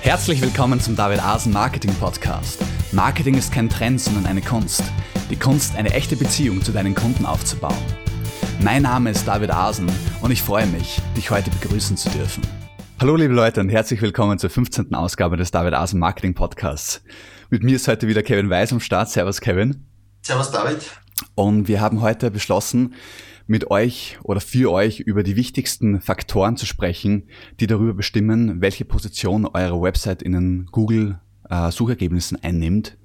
Herzlich willkommen zum David Asen Marketing Podcast. Marketing ist kein Trend, sondern eine Kunst. Die Kunst, eine echte Beziehung zu deinen Kunden aufzubauen. Mein Name ist David Asen und ich freue mich, dich heute begrüßen zu dürfen. Hallo liebe Leute und herzlich willkommen zur 15. Ausgabe des David Asen Marketing Podcasts. Mit mir ist heute wieder Kevin Weiß am Start. Servus Kevin. Servus David. Und wir haben heute beschlossen, mit euch oder für euch über die wichtigsten Faktoren zu sprechen, die darüber bestimmen, welche Position eure Website in den Google äh, einnimmt.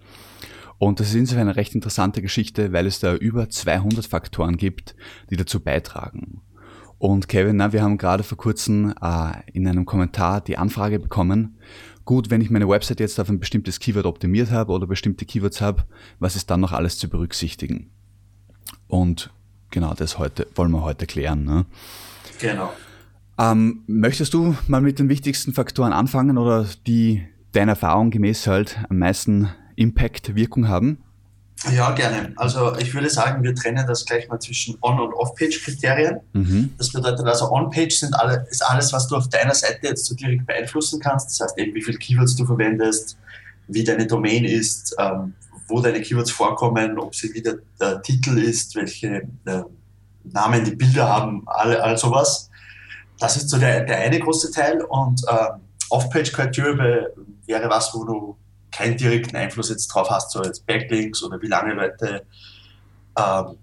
Und das ist insofern eine recht interessante Geschichte, weil es da über 200 Faktoren gibt, die dazu beitragen. Und Kevin, na, wir haben gerade vor kurzem äh, in einem Kommentar die Anfrage bekommen, gut, wenn ich meine Website jetzt auf ein bestimmtes Keyword optimiert habe oder bestimmte Keywords habe, was ist dann noch alles zu berücksichtigen? Und genau das heute wollen wir heute klären. Ne? Genau. Ähm, möchtest du mal mit den wichtigsten Faktoren anfangen oder die deiner Erfahrung gemäß halt am meisten Impact, Wirkung haben? Ja, gerne. Also ich würde sagen, wir trennen das gleich mal zwischen On- und Off-Page-Kriterien. Mhm. Das bedeutet also, On-Page sind alle, ist alles, was du auf deiner Seite jetzt so direkt beeinflussen kannst. Das heißt eben, wie viele Keywords du verwendest, wie deine Domain ist, ähm, wo deine Keywords vorkommen, ob sie wieder der Titel ist, welche äh, Namen die Bilder haben, alle, all sowas. Das ist so der, der eine große Teil. Und äh, Off-Page-Criteria wäre was, wo du keinen direkten Einfluss jetzt drauf hast, so als Backlinks oder wie lange Leute ähm,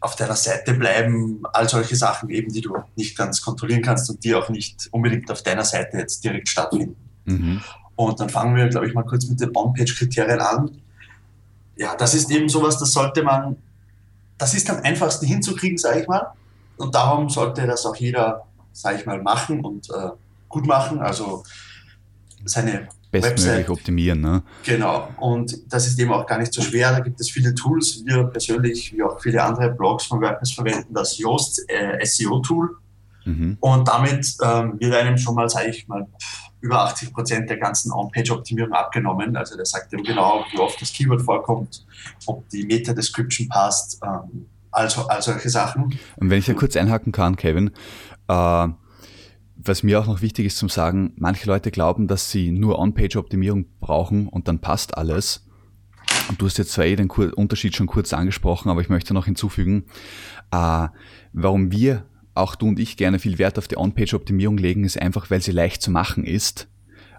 auf deiner Seite bleiben, all solche Sachen eben, die du nicht ganz kontrollieren kannst und die auch nicht unbedingt auf deiner Seite jetzt direkt stattfinden. Mhm. Und dann fangen wir, glaube ich, mal kurz mit den On-Page-Kriterien an ja, das ist eben sowas, das sollte man, das ist am einfachsten hinzukriegen, sage ich mal. Und darum sollte das auch jeder, sage ich mal, machen und äh, gut machen. Also seine Bestmöglich Website. optimieren. Ne? Genau. Und das ist eben auch gar nicht so schwer. Da gibt es viele Tools. Wir persönlich, wie auch viele andere Blogs von WordPress verwenden das Yoast äh, SEO-Tool. Mhm. Und damit ähm, wird einem schon mal, sage ich mal, über 80 Prozent der ganzen On-Page-Optimierung abgenommen. Also der sagt eben genau, wie oft das Keyword vorkommt, ob die Meta-Description passt, ähm, also all solche Sachen. Und wenn ich da kurz einhaken kann, Kevin, äh, was mir auch noch wichtig ist zum Sagen, manche Leute glauben, dass sie nur On-Page-Optimierung brauchen und dann passt alles. Und du hast jetzt zwar eh den Unterschied schon kurz angesprochen, aber ich möchte noch hinzufügen, äh, warum wir auch du und ich gerne viel Wert auf die On-Page-Optimierung legen, ist einfach, weil sie leicht zu machen ist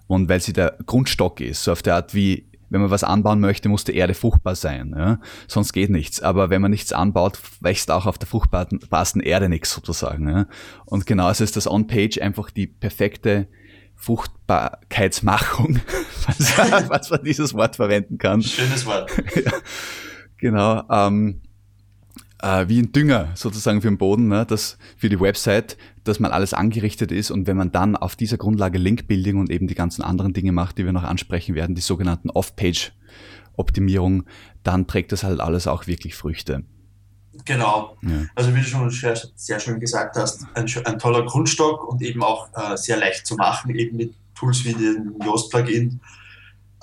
und weil sie der Grundstock ist. So auf der Art wie, wenn man was anbauen möchte, muss die Erde fruchtbar sein. Ja? Sonst geht nichts. Aber wenn man nichts anbaut, wächst auch auf der fruchtbarsten Erde nichts sozusagen. Ja? Und genauso ist das On-Page einfach die perfekte Fruchtbarkeitsmachung, was man dieses Wort verwenden kann. Schönes Wort. ja, genau. Ähm, äh, wie ein Dünger sozusagen für den Boden, ne, das für die Website, dass mal alles angerichtet ist und wenn man dann auf dieser Grundlage Link-Building und eben die ganzen anderen Dinge macht, die wir noch ansprechen werden, die sogenannten Off-Page-Optimierung, dann trägt das halt alles auch wirklich Früchte. Genau. Ja. Also wie du schon sehr, sehr schön gesagt hast, ein, ein, toller Grundstock und eben auch äh, sehr leicht zu machen, eben mit Tools wie dem Yoast-Plugin.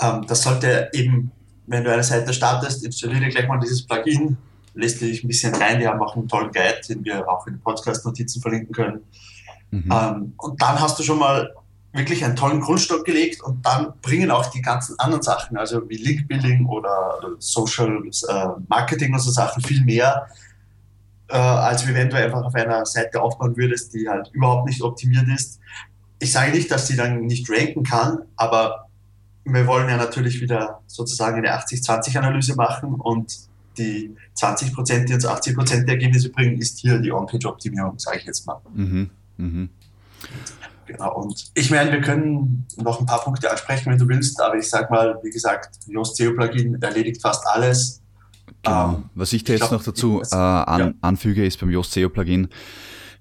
Ähm, das sollte eben, wenn du eine Seite startest, installiere gleich mal dieses Plugin, lässt dich ein bisschen rein. Die haben auch einen tollen Guide, den wir auch in den Podcast-Notizen verlinken können. Mhm. Ähm, und dann hast du schon mal wirklich einen tollen Grundstock gelegt und dann bringen auch die ganzen anderen Sachen, also wie Link-Building oder Social äh, Marketing und so Sachen viel mehr, äh, als wenn du einfach auf einer Seite aufbauen würdest, die halt überhaupt nicht optimiert ist. Ich sage nicht, dass sie dann nicht ranken kann, aber wir wollen ja natürlich wieder sozusagen eine 80-20-Analyse machen und die 20 Prozent, die uns 80 Prozent der Ergebnisse bringen, ist hier die On-Page-Optimierung, sage ich jetzt mal. Mhm. Mhm. Genau, und ich meine, wir können noch ein paar Punkte ansprechen, wenn du willst, aber ich sage mal, wie gesagt, Yoast SEO Plugin erledigt fast alles. Genau. Ähm, Was ich da jetzt glaub, noch dazu äh, an, ja. anfüge, ist beim Yoast SEO Plugin,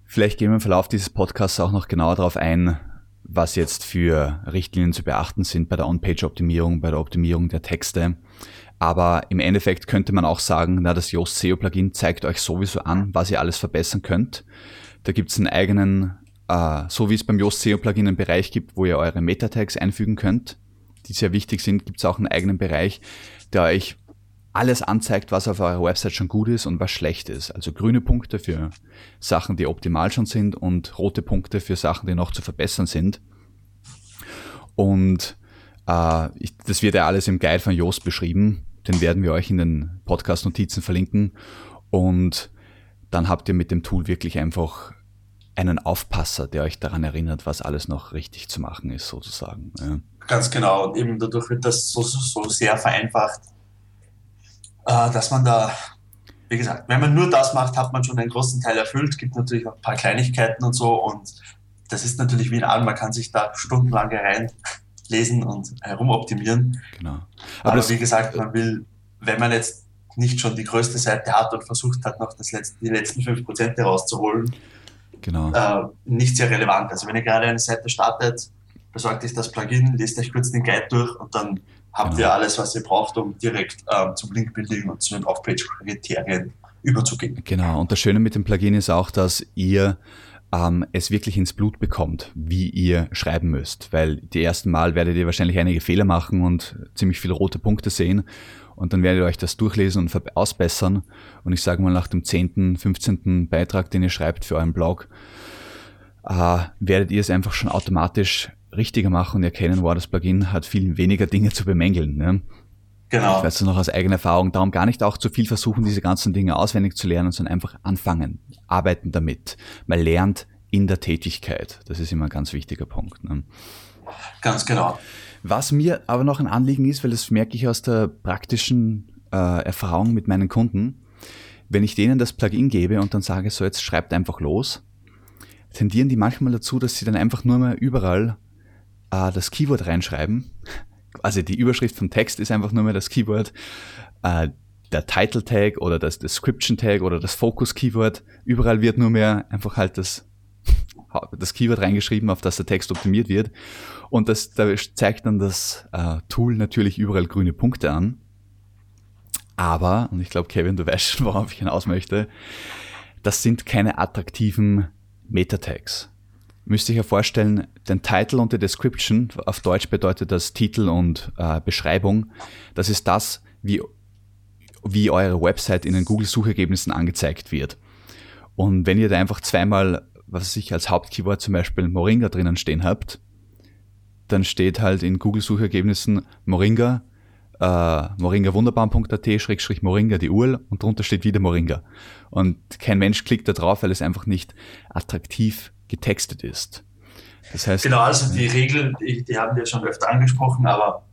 vielleicht gehen wir im Verlauf dieses Podcasts auch noch genauer darauf ein, was jetzt für Richtlinien zu beachten sind bei der On-Page-Optimierung, bei der Optimierung der Texte. Aber im Endeffekt könnte man auch sagen, na, das Yoast SEO Plugin zeigt euch sowieso an, was ihr alles verbessern könnt. Da gibt es einen eigenen, äh, so wie es beim Yoast SEO Plugin einen Bereich gibt, wo ihr eure Meta-Tags einfügen könnt, die sehr wichtig sind, gibt es auch einen eigenen Bereich, der euch alles anzeigt, was auf eurer Website schon gut ist und was schlecht ist. Also grüne Punkte für Sachen, die optimal schon sind und rote Punkte für Sachen, die noch zu verbessern sind. Und äh, ich, das wird ja alles im Guide von Joost beschrieben. Den werden wir euch in den Podcast-Notizen verlinken. Und dann habt ihr mit dem Tool wirklich einfach einen Aufpasser, der euch daran erinnert, was alles noch richtig zu machen ist, sozusagen. Ja. Ganz genau. Und eben dadurch wird das so, so, so sehr vereinfacht, äh, dass man da, wie gesagt, wenn man nur das macht, hat man schon einen großen Teil erfüllt. Es gibt natürlich auch ein paar Kleinigkeiten und so. Und das ist natürlich wie ein Arm, man kann sich da stundenlang reinlesen und herumoptimieren. Genau. Aber, Aber wie gesagt, man will, wenn man jetzt nicht schon die größte Seite hat und versucht hat, noch das letzte, die letzten 5% herauszuholen, genau. äh, nicht sehr relevant. Also wenn ihr gerade eine Seite startet, besorgt euch das Plugin, lest euch kurz den Guide durch und dann habt genau. ihr alles, was ihr braucht, um direkt ähm, zum Link-Building und zu den Off-Page-Kriterien überzugehen. Genau, und das Schöne mit dem Plugin ist auch, dass ihr ähm, es wirklich ins Blut bekommt, wie ihr schreiben müsst. Weil die ersten Mal werdet ihr wahrscheinlich einige Fehler machen und ziemlich viele rote Punkte sehen und dann werdet ihr euch das durchlesen und ausbessern. Und ich sage mal, nach dem 10., 15. Beitrag, den ihr schreibt für euren Blog, äh, werdet ihr es einfach schon automatisch richtiger machen und erkennen, wow, das Plugin hat viel weniger Dinge zu bemängeln. Ne? Genau. Ich weiß es noch aus eigener Erfahrung. Darum gar nicht auch zu viel versuchen, diese ganzen Dinge auswendig zu lernen, sondern einfach anfangen, arbeiten damit. Man lernt in der Tätigkeit. Das ist immer ein ganz wichtiger Punkt. Ne? Ganz genau. Was mir aber noch ein Anliegen ist, weil das merke ich aus der praktischen äh, Erfahrung mit meinen Kunden, wenn ich denen das Plugin gebe und dann sage, so jetzt schreibt einfach los, tendieren die manchmal dazu, dass sie dann einfach nur mal überall äh, das Keyword reinschreiben. Also die Überschrift vom Text ist einfach nur mehr das Keyword. Äh, der Title Tag oder das Description Tag oder das Focus Keyword. Überall wird nur mehr einfach halt das das Keyword reingeschrieben, auf das der Text optimiert wird. Und das, da zeigt dann das äh, Tool natürlich überall grüne Punkte an. Aber, und ich glaube, Kevin, du weißt schon, worauf ich hinaus möchte, das sind keine attraktiven Meta-Tags. Müsst ihr euch ja vorstellen, den Title und die Description, auf Deutsch bedeutet das Titel und äh, Beschreibung, das ist das, wie, wie eure Website in den Google-Suchergebnissen angezeigt wird. Und wenn ihr da einfach zweimal was ich als Hauptkeyword zum Beispiel Moringa drinnen stehen habt, dann steht halt in Google-Suchergebnissen Moringa, äh, moringawunderbaum.at, Schrägstrich Moringa die URL und drunter steht wieder Moringa. Und kein Mensch klickt da drauf, weil es einfach nicht attraktiv getextet ist. Das heißt, genau, also die Regeln, die, haben wir schon öfter angesprochen, aber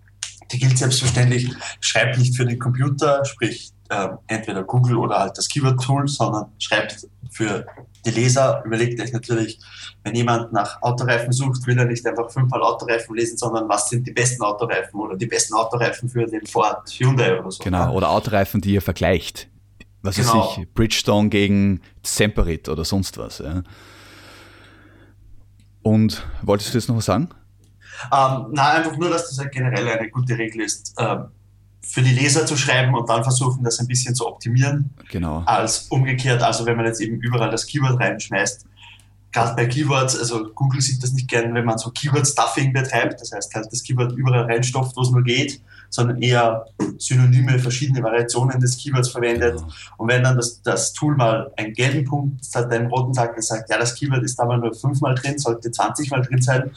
die gilt selbstverständlich, schreibt nicht für den Computer, sprich äh, entweder Google oder halt das Keyword-Tool, sondern schreibt für die Leser überlegt euch natürlich, wenn jemand nach Autoreifen sucht, will er nicht einfach fünfmal Autoreifen lesen, sondern was sind die besten Autoreifen oder die besten Autoreifen für den Ford Hyundai oder so. Genau, oder Autoreifen, die ihr vergleicht. Was genau. weiß ich, Bridgestone gegen Semperit oder sonst was. Ja. Und wolltest du jetzt noch was sagen? Ähm, nein, einfach nur, dass das halt generell eine gute Regel ist. Ähm, für die Leser zu schreiben und dann versuchen, das ein bisschen zu optimieren. Genau. Als umgekehrt, also wenn man jetzt eben überall das Keyword reinschmeißt, gerade bei Keywords, also Google sieht das nicht gern, wenn man so Keyword-Stuffing betreibt, das heißt halt das Keyword überall reinstopft, wo es nur geht, sondern eher Synonyme, verschiedene Variationen des Keywords verwendet. Genau. Und wenn dann das, das Tool mal einen gelben Punkt statt einen roten sagt, das sagt, ja, das Keyword ist da mal nur fünfmal drin, sollte 20 Mal drin sein,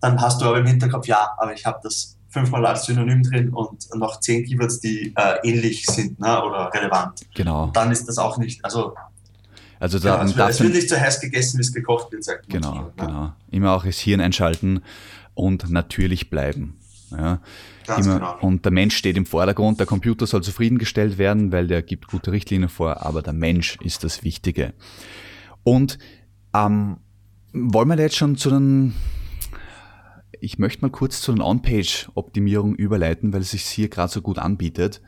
dann hast du aber im Hinterkopf, ja, aber ich habe das fünfmal als Synonym drin und noch zehn Keywords, die äh, ähnlich sind ne, oder relevant. Genau. Und dann ist das auch nicht, also also da, ja, es, wird, nicht so heiß gegessen, wie es gekocht wird, sagt man. Genau, so, ne? genau. Immer auch das Hirn einschalten und natürlich bleiben. Ja, genau. Und der Mensch steht im Vordergrund, der Computer soll zufriedengestellt werden, weil der gibt gute Richtlinien vor, aber der Mensch ist das Wichtige. Und ähm, wollen wir jetzt schon zu den ich möchte mal kurz zu den On-Page-Optimierungen überleiten, weil es sich hier gerade so gut anbietet,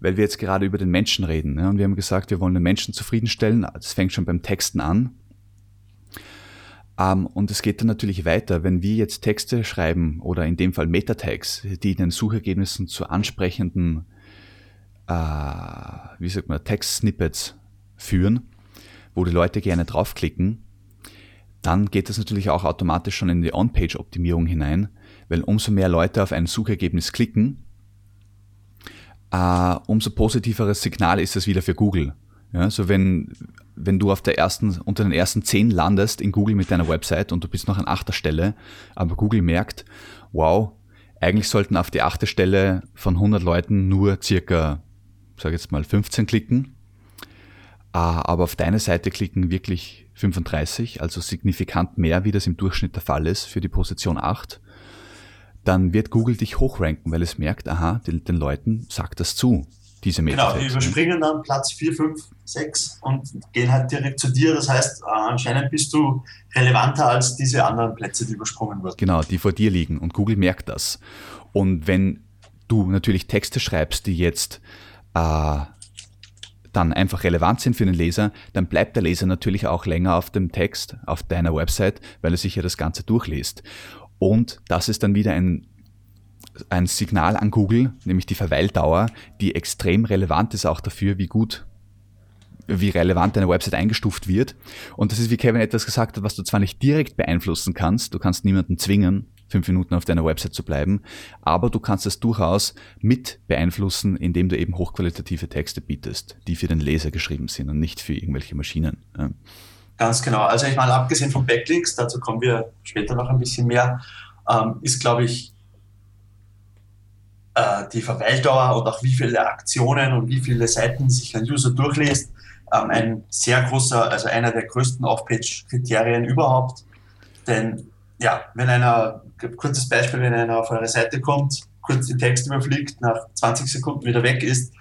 weil wir jetzt gerade über den Menschen reden. Ne? Und wir haben gesagt, wir wollen den Menschen zufriedenstellen. Das fängt schon beim Texten an. Um, ähm, und es geht dann natürlich weiter, wenn wir jetzt Texte schreiben oder in dem Fall Meta-Tags, die in den Suchergebnissen zu ansprechenden, äh, wie sagt man, Text-Snippets führen, wo die Leute gerne draufklicken, dann geht das natürlich auch automatisch schon in die On-Page-Optimierung hinein, weil umso mehr Leute auf ein Suchergebnis klicken, äh, umso positiveres Signal ist das wieder für Google. Ja, so wenn wenn du auf der ersten, unter den ersten zehn landest in Google mit deiner Website und du bist noch an achter Stelle, aber Google merkt, wow, eigentlich sollten auf die achte Stelle von 100 Leuten nur circa, sag jetzt mal 15 klicken, ah, aber auf deine Seite klicken wirklich 35, also signifikant mehr, wie das im Durchschnitt der Fall ist für die Position 8, dann wird Google dich hochranken, weil es merkt, aha, den, den Leuten sagt das zu diese Metatext. Genau, die überspringen dann Platz 4, 5, 6 und gehen halt direkt zu dir. Das heißt, äh, anscheinend bist du relevanter als diese anderen Plätze, die übersprungen wurden. Genau, die vor dir liegen und Google merkt das. Und wenn du natürlich Texte schreibst, die jetzt äh, dann einfach relevant sind für den Leser, dann bleibt der Leser natürlich auch länger auf dem Text, auf deiner Website, weil er sich ja das Ganze durchliest. Und das ist dann wieder ein ein Signal an Google, nämlich die Verweildauer, die extrem relevant ist auch dafür, wie gut, wie relevant deine Website eingestuft wird. Und das ist, wie Kevin etwas gesagt hat, was du zwar nicht direkt beeinflussen kannst, du kannst niemanden zwingen, fünf Minuten auf deiner Website zu bleiben, aber du kannst es durchaus mit beeinflussen, indem du eben hochqualitative Texte bietest, die für den Leser geschrieben sind und nicht für irgendwelche Maschinen. Ganz genau. Also ich meine, abgesehen von Backlinks, dazu kommen wir später noch ein bisschen mehr, ähm, ist, glaube ich, äh, die Verweildauer und auch wie viele Aktionen und wie viele Seiten sich ein User durchliest, ähm, ein sehr großer, also einer der größten Off-Page-Kriterien überhaupt. Denn ja, wenn einer, kurzes Beispiel, wenn einer auf eure Seite kommt, kurz den Text überfliegt, nach 20 Sekunden wieder weg ist,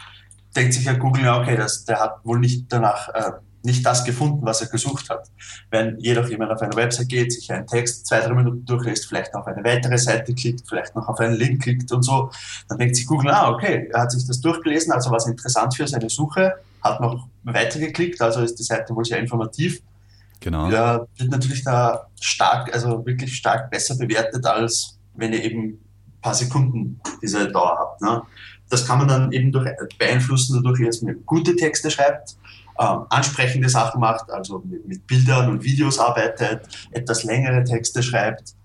denkt sich ja Google, okay, das, der hat wohl nicht danach äh, nicht das gefunden, was er gesucht hat. Wenn jedoch jemand auf eine Website geht, sich einen Text zwei, drei Minuten durchlässt, vielleicht noch auf eine weitere Seite klickt, vielleicht noch auf einen Link klickt und so, dann denkt sich Google, ah, okay, er hat sich das durchgelesen, also was interessant für seine Suche, hat noch weitergeklickt, also ist die Seite wohl sehr informativ. Genau. Ja, wird natürlich da stark, also wirklich stark besser bewertet, als wenn ihr eben ein paar Sekunden diese Dauer habt. Ne? Das kann man dann eben durch beeinflussen, dadurch, dass man gute Texte schreibt, ähm, ansprechende Sachen macht, also mit, mit Bildern und Videos arbeitet, etwas längere Texte schreibt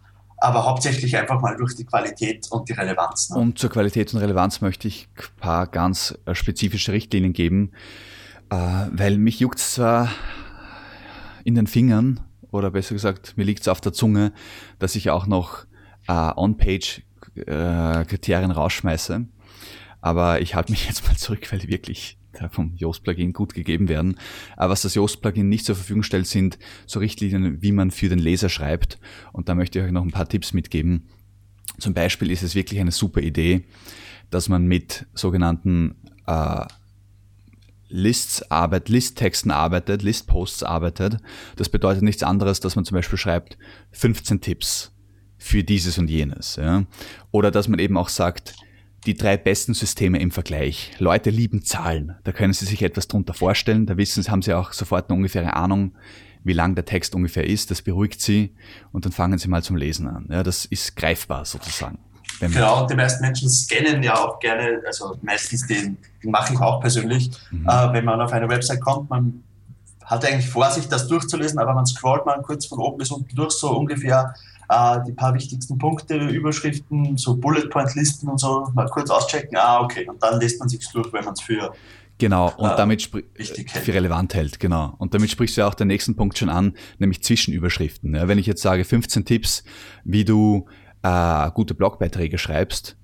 aber hauptsächlich einfach mal durch die Qualität und die Relevanz. Ne? Und zur Qualität und Relevanz möchte ich ein paar ganz äh, spezifische Richtlinien geben, äh, weil mich juckt es zwar in den Fingern, oder besser gesagt, mir liegt es auf der Zunge, dass ich auch noch äh, On-Page-Kriterien rausschmeiße, aber ich halte mich jetzt mal zurück, weil wirklich vom Yoast-Plugin gut gegeben werden. Aber was das Yoast-Plugin nicht zur Verfügung stellt, sind so Richtlinien, wie man für den Leser schreibt. Und da möchte ich euch noch ein paar Tipps mitgeben. Zum Beispiel ist es wirklich eine super Idee, dass man mit sogenannten äh, Lists arbeitet, Listtexten arbeitet, Listposts arbeitet. Das bedeutet nichts anderes, dass man zum Beispiel schreibt 15 Tipps für dieses und jenes. Ja? Oder dass man eben auch sagt, die drei besten Systeme im Vergleich. Leute lieben Zahlen. Da können Sie sich etwas drunter vorstellen. Da wissen Sie, haben Sie auch sofort eine ungefähre Ahnung, wie lang der Text ungefähr ist. Das beruhigt Sie und dann fangen Sie mal zum Lesen an. Ja, das ist greifbar sozusagen. Genau, und die meisten Menschen scannen ja auch gerne, also meistens den, den mache ich auch persönlich, mhm. äh, wenn man auf eine Website kommt, man hat eigentlich vor sich, das durchzulesen, aber man scrollt mal kurz von oben bis unten durch, so ungefähr äh, die paar wichtigsten Punkte, Überschriften, so Bullet Point Listen und so, mal kurz auschecken, ah, okay, und dann lässt man sich durch, wenn man es für Genau, und äh, damit für relevant hält, genau. Und damit sprichst du ja auch den nächsten Punkt schon an, nämlich Zwischenüberschriften. Ja, wenn ich jetzt sage 15 Tipps, wie du äh, gute Blogbeiträge schreibst,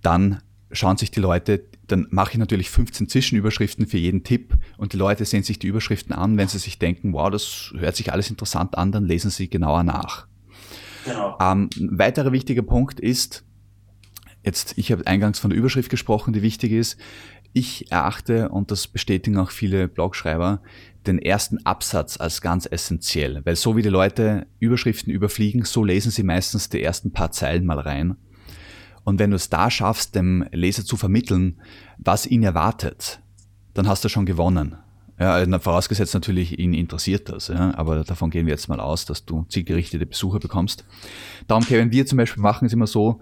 dann schauen sich die Leute, dann mache ich natürlich 15 Zwischenüberschriften für jeden Tipp und die Leute sehen sich die Überschriften an, wenn sie sich denken, wow, das hört sich alles interessant an, dann lesen sie genauer nach. Genau. Ähm, ein weiterer wichtiger Punkt ist, jetzt, ich habe eingangs von der Überschrift gesprochen, die wichtig ist. Ich erachte, und das bestätigen auch viele Blogschreiber, den ersten Absatz als ganz essentiell, weil so wie die Leute Überschriften überfliegen, so lesen sie meistens die ersten paar Zeilen mal rein. Und wenn du es da schaffst, dem Leser zu vermitteln, was ihn erwartet, dann hast du schon gewonnen. Ja, vorausgesetzt natürlich, ihn interessiert das, ja, aber davon gehen wir jetzt mal aus, dass du zielgerichtete Besucher bekommst. Darum, Kevin, wir zum Beispiel machen es immer so,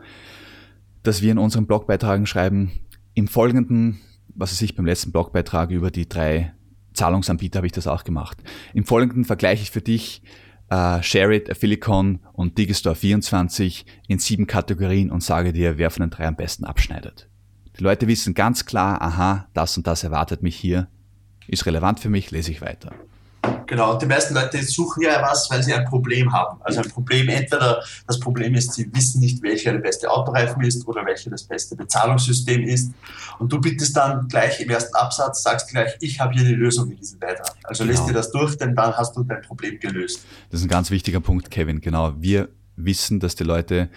dass wir in unseren Blogbeitragen schreiben, im folgenden, was weiß ich, beim letzten Blogbeitrag über die drei Zahlungsanbieter habe ich das auch gemacht. Im folgenden vergleiche ich für dich äh, Sharit, Affilicon und Digistore24 in sieben Kategorien und sage dir, wer von den drei am besten abschneidet. Die Leute wissen ganz klar, aha, das und das erwartet mich hier ist relevant für mich, lese ich weiter. Genau, und die meisten Leute suchen ja was, weil sie ein Problem haben. Also ein Problem, entweder das Problem ist, sie wissen nicht, welcher der beste Autoreifen ist oder welcher das beste Bezahlungssystem ist. Und du bittest dann gleich im ersten Absatz, sagst gleich, ich habe hier die Lösung in diesem Beitrag. Also genau. lest dir das durch, denn dann hast du dein Problem gelöst. Das ist ein ganz wichtiger Punkt, Kevin. Genau, wir wissen, dass die Leute